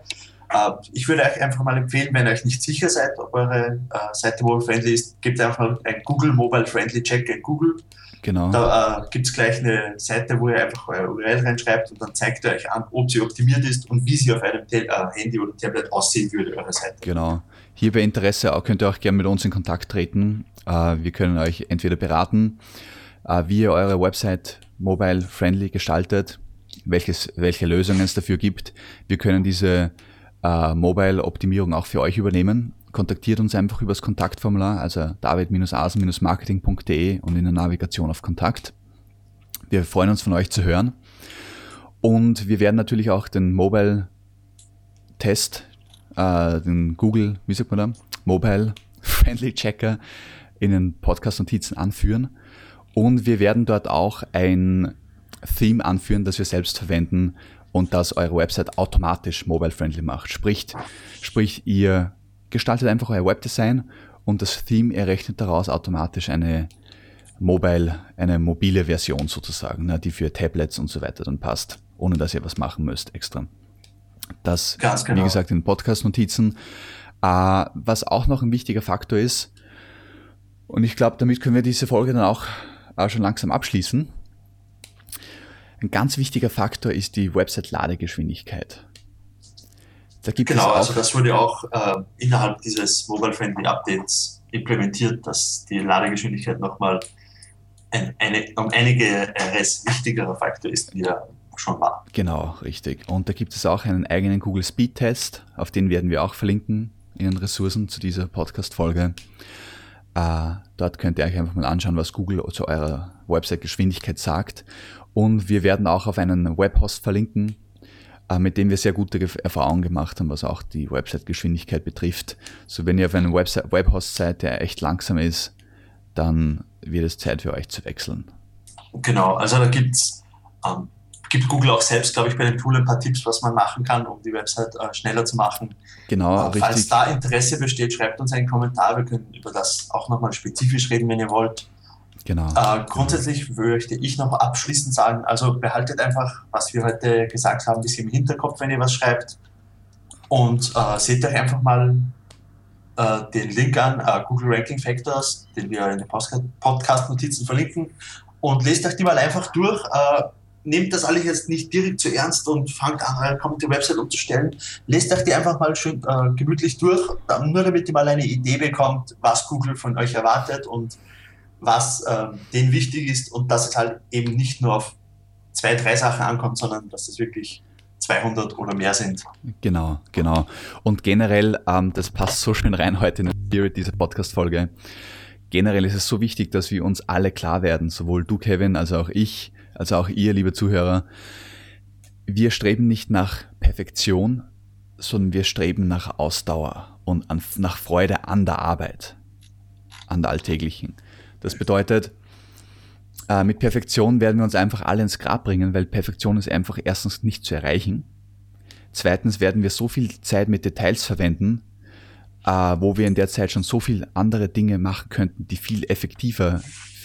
Äh, ich würde euch einfach mal empfehlen, wenn ihr euch nicht sicher seid, ob eure äh, Seite mobile-friendly ist, gebt einfach mal ein Google Mobile Friendly Check in Google. Genau. Da äh, gibt es gleich eine Seite, wo ihr einfach euer URL reinschreibt und dann zeigt ihr euch an, ob sie optimiert ist und wie sie auf einem Te äh, Handy oder Tablet aussehen würde, eure Seite. Genau. Hier bei Interesse könnt ihr auch gerne mit uns in Kontakt treten. Äh, wir können euch entweder beraten, äh, wie ihr eure Website mobile-friendly gestaltet, welches, welche Lösungen es dafür gibt. Wir können diese äh, Mobile-Optimierung auch für euch übernehmen. Kontaktiert uns einfach über das Kontaktformular, also david-asen-marketing.de und in der Navigation auf Kontakt. Wir freuen uns von euch zu hören. Und wir werden natürlich auch den Mobile-Test, äh, den Google, wie sagt man da, Mobile Friendly Checker in den Podcast-Notizen anführen. Und wir werden dort auch ein Theme anführen, das wir selbst verwenden und das eure Website automatisch mobile-friendly macht. Sprich, sprich, ihr gestaltet einfach euer Webdesign und das Theme errechnet daraus automatisch eine mobile, eine mobile Version sozusagen, ne, die für Tablets und so weiter dann passt, ohne dass ihr was machen müsst extra. Das, genau. wie gesagt, in Podcast-Notizen. Äh, was auch noch ein wichtiger Faktor ist, und ich glaube, damit können wir diese Folge dann auch äh, schon langsam abschließen. Ein ganz wichtiger Faktor ist die Website-Ladegeschwindigkeit. Da gibt genau, also das wurde auch äh, innerhalb dieses Mobile-Friendly Updates implementiert, dass die Ladegeschwindigkeit nochmal ein, eine, um einige RS wichtigerer Faktor ist, wie er schon war. Genau, richtig. Und da gibt es auch einen eigenen Google Speed Test, auf den werden wir auch verlinken in den Ressourcen zu dieser Podcast-Folge. Äh, dort könnt ihr euch einfach mal anschauen, was Google zu eurer Website-Geschwindigkeit sagt. Und wir werden auch auf einen Webhost verlinken, äh, mit dem wir sehr gute Erfahrungen gemacht haben, was auch die Website-Geschwindigkeit betrifft. So wenn ihr auf einem Webhost seid, der echt langsam ist, dann wird es Zeit für euch zu wechseln. Genau, also da gibt's ähm, gibt Google auch selbst, glaube ich, bei dem Tool ein paar Tipps, was man machen kann, um die Website äh, schneller zu machen. Genau, äh, richtig. Falls da Interesse besteht, schreibt uns einen Kommentar. Wir können über das auch nochmal spezifisch reden, wenn ihr wollt. Genau. Äh, grundsätzlich möchte ich noch abschließend sagen, also behaltet einfach, was wir heute gesagt haben, ein bisschen im Hinterkopf, wenn ihr was schreibt. Und äh, seht euch einfach mal äh, den Link an, äh, Google Ranking Factors, den wir in den Podcast-Notizen verlinken. Und lest euch die mal einfach durch. Nehmt das alles jetzt nicht direkt zu ernst und fangt an, kommt die Website umzustellen. Lest euch die einfach mal schön äh, gemütlich durch, nur damit ihr mal eine Idee bekommt, was Google von euch erwartet und was äh, denen wichtig ist und dass es halt eben nicht nur auf zwei, drei Sachen ankommt, sondern dass es wirklich 200 oder mehr sind. Genau, genau. Und generell, ähm, das passt so schön rein heute in den Spirit dieser Podcast-Folge. Generell ist es so wichtig, dass wir uns alle klar werden, sowohl du, Kevin, als auch ich, als auch ihr, liebe Zuhörer. Wir streben nicht nach Perfektion, sondern wir streben nach Ausdauer und an, nach Freude an der Arbeit, an der alltäglichen. Das bedeutet, äh, mit Perfektion werden wir uns einfach alle ins Grab bringen, weil Perfektion ist einfach erstens nicht zu erreichen. Zweitens werden wir so viel Zeit mit Details verwenden, äh, wo wir in der Zeit schon so viel andere Dinge machen könnten, die viel effektiver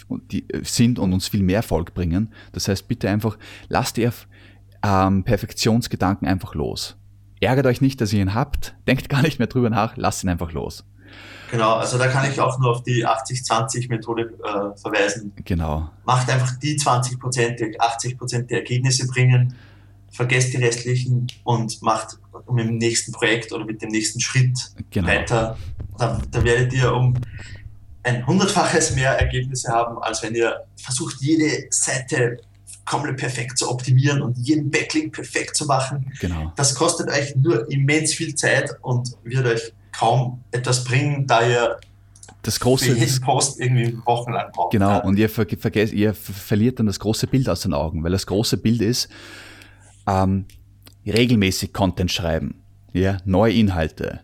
die, äh, sind und uns viel mehr Erfolg bringen. Das heißt, bitte einfach lasst ihr ähm, Perfektionsgedanken einfach los. Ärgert euch nicht, dass ihr ihn habt, denkt gar nicht mehr drüber nach, lasst ihn einfach los. Genau, also da kann ich auch nur auf die 80-20-Methode äh, verweisen. Genau. Macht einfach die 20 Prozent, die 80 Prozent der Ergebnisse bringen, vergesst die restlichen und macht mit dem nächsten Projekt oder mit dem nächsten Schritt genau. weiter. Da, da werdet ihr um ein hundertfaches mehr Ergebnisse haben, als wenn ihr versucht, jede Seite komplett perfekt zu optimieren und jeden Backlink perfekt zu machen. Genau. Das kostet euch nur immens viel Zeit und wird euch kaum etwas bringen, da ihr das große für jeden Post irgendwie wochenlang braucht. Genau, und ihr, ver vergesst, ihr verliert dann das große Bild aus den Augen, weil das große Bild ist, ähm, regelmäßig Content schreiben, ja, neue Inhalte.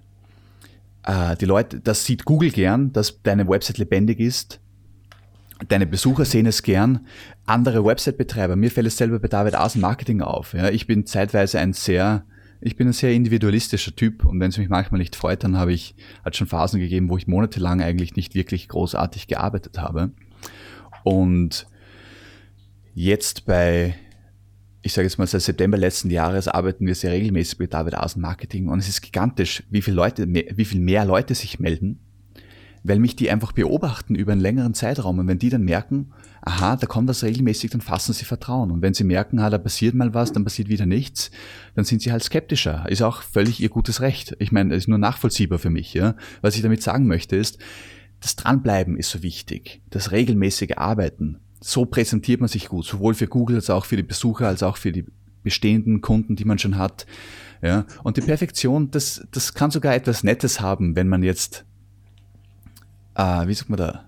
Äh, die Leute, das sieht Google gern, dass deine Website lebendig ist. Deine Besucher sehen es gern. Andere Website-Betreiber, mir fällt es selber bei David Asen Marketing auf. Ja, ich bin zeitweise ein sehr ich bin ein sehr individualistischer Typ und wenn es mich manchmal nicht freut, dann habe ich, hat schon Phasen gegeben, wo ich monatelang eigentlich nicht wirklich großartig gearbeitet habe. Und jetzt bei ich sage jetzt mal, seit September letzten Jahres arbeiten wir sehr regelmäßig mit David Asen Marketing und es ist gigantisch, wie viele Leute, wie viel mehr Leute sich melden, weil mich die einfach beobachten über einen längeren Zeitraum und wenn die dann merken, aha, da kommt was regelmäßig, dann fassen sie Vertrauen und wenn sie merken, ah, da passiert mal was, dann passiert wieder nichts, dann sind sie halt skeptischer. Ist auch völlig ihr gutes Recht. Ich meine, ist nur nachvollziehbar für mich. Ja? Was ich damit sagen möchte ist, das Dranbleiben ist so wichtig, das regelmäßige Arbeiten, so präsentiert man sich gut, sowohl für Google als auch für die Besucher, als auch für die bestehenden Kunden, die man schon hat. Ja, und die Perfektion, das, das kann sogar etwas Nettes haben, wenn man jetzt, äh, wie sagt man da,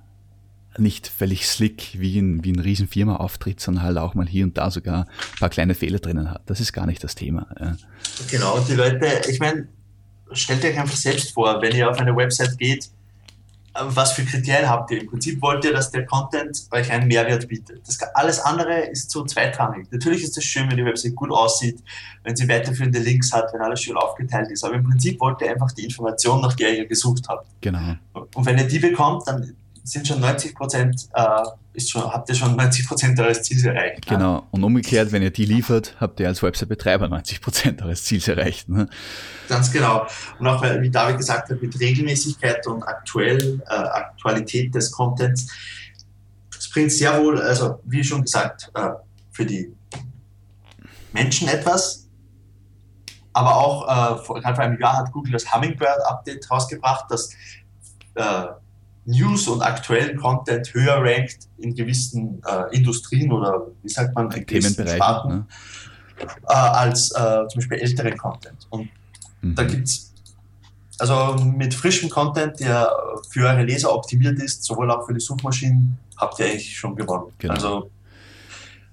nicht völlig slick wie ein, wie ein Riesenfirma auftritt, sondern halt auch mal hier und da sogar ein paar kleine Fehler drinnen hat. Das ist gar nicht das Thema. Ja. Genau, die Leute, ich meine, stellt euch einfach selbst vor, wenn ihr auf eine Website geht, was für Kriterien habt ihr? Im Prinzip wollt ihr, dass der Content euch einen Mehrwert bietet. Das, alles andere ist so zweitrangig. Natürlich ist es schön, wenn die Website gut aussieht, wenn sie weiterführende Links hat, wenn alles schön aufgeteilt ist. Aber im Prinzip wollt ihr einfach die Information, nach der ihr gesucht habt. Genau. Und wenn ihr die bekommt, dann sind schon 90 Prozent, äh, ist schon, habt ihr schon 90 Prozent eures Ziels erreicht. Genau. Ne? Und umgekehrt, wenn ihr die liefert, habt ihr als Website-Betreiber 90 Prozent eures Ziels erreicht. Ne? Ganz genau. Und auch, wie David gesagt hat, mit Regelmäßigkeit und aktuell, äh, Aktualität des Contents, es bringt sehr wohl, also wie schon gesagt, äh, für die Menschen etwas, aber auch, äh, vor, gerade vor einem Jahr hat Google das Hummingbird-Update rausgebracht, das äh, News und aktuellen Content höher rankt in gewissen äh, Industrien oder wie sagt man, in Themenbereichen Sparten, ne? äh, als äh, zum Beispiel älteren Content. Und mhm. da gibt es also mit frischem Content, der für eure Leser optimiert ist, sowohl auch für die Suchmaschinen, habt ihr eigentlich schon gewonnen. Genau. Also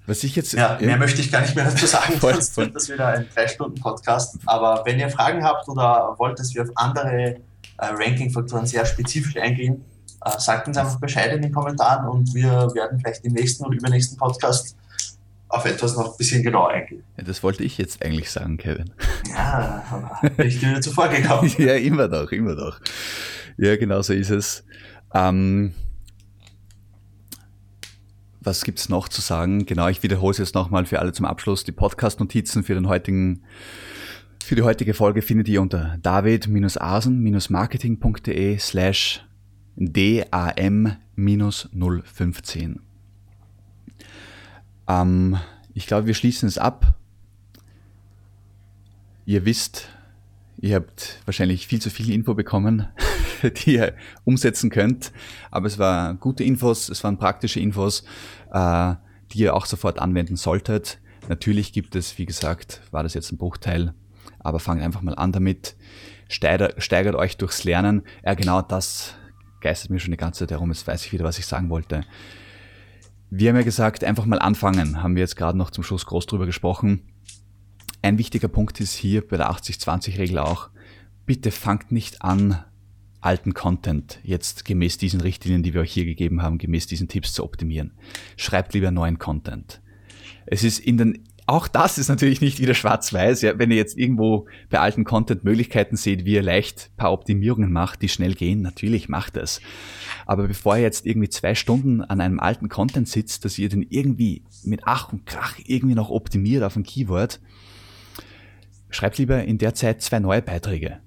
was ich jetzt, ja, mehr möchte ich gar nicht mehr dazu sagen, voll, sonst wird das wieder ein 3-Stunden-Podcast. Aber wenn ihr Fragen habt oder wollt, dass wir auf andere äh, Ranking-Faktoren sehr spezifisch eingehen, äh, sagt uns einfach Bescheid in den Kommentaren und wir werden vielleicht im nächsten oder übernächsten Podcast auf etwas noch ein bisschen genauer eingehen. Ja, das wollte ich jetzt eigentlich sagen, Kevin. Ja, aber bin ich dir zuvor gekommen. ja, immer doch, immer doch. Ja, genau so ist es. Ähm, was gibt's noch zu sagen? Genau, ich wiederhole es jetzt nochmal für alle zum Abschluss. Die Podcast-Notizen für den heutigen für die heutige Folge findet ihr unter david-asen-marketing.de slash DAM-015. Ähm, ich glaube, wir schließen es ab. Ihr wisst, ihr habt wahrscheinlich viel zu viel Info bekommen, die ihr umsetzen könnt. Aber es waren gute Infos, es waren praktische Infos, äh, die ihr auch sofort anwenden solltet. Natürlich gibt es, wie gesagt, war das jetzt ein Bruchteil, aber fangt einfach mal an damit. Steigert, steigert euch durchs Lernen. Ja, genau das geistert mir schon die ganze Zeit herum, jetzt weiß ich wieder, was ich sagen wollte. Wir haben ja gesagt, einfach mal anfangen, haben wir jetzt gerade noch zum Schluss groß drüber gesprochen. Ein wichtiger Punkt ist hier bei der 80-20-Regel auch, bitte fangt nicht an, alten Content jetzt gemäß diesen Richtlinien, die wir euch hier gegeben haben, gemäß diesen Tipps zu optimieren. Schreibt lieber neuen Content. Es ist in den auch das ist natürlich nicht wieder schwarz-weiß. Ja, wenn ihr jetzt irgendwo bei alten Content Möglichkeiten seht, wie ihr leicht paar Optimierungen macht, die schnell gehen, natürlich macht das. Aber bevor ihr jetzt irgendwie zwei Stunden an einem alten Content sitzt, dass ihr den irgendwie mit Ach und Krach irgendwie noch optimiert auf ein Keyword, schreibt lieber in der Zeit zwei neue Beiträge.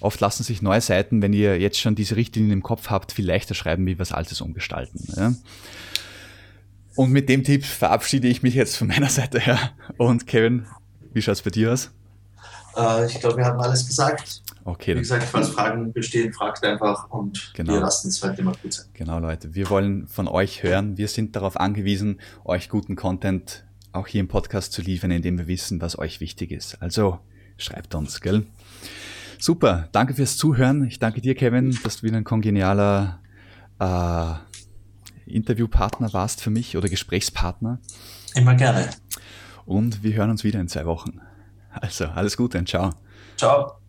Oft lassen sich neue Seiten, wenn ihr jetzt schon diese Richtlinien im Kopf habt, viel leichter schreiben, wie was Altes umgestalten. Ja. Und mit dem Tipp verabschiede ich mich jetzt von meiner Seite her. Und Kevin, wie schaut es bei dir aus? Äh, ich glaube, wir haben alles gesagt. Okay. Wie gesagt, falls Fragen bestehen, fragt einfach und genau. wir lassen es heute mal gut sein. Genau, Leute. Wir wollen von euch hören. Wir sind darauf angewiesen, euch guten Content auch hier im Podcast zu liefern, indem wir wissen, was euch wichtig ist. Also schreibt uns, gell? Super, danke fürs Zuhören. Ich danke dir, Kevin, dass du wieder ein kongenialer äh, Interviewpartner warst für mich oder Gesprächspartner. Immer gerne. Und wir hören uns wieder in zwei Wochen. Also, alles Gute und ciao. Ciao.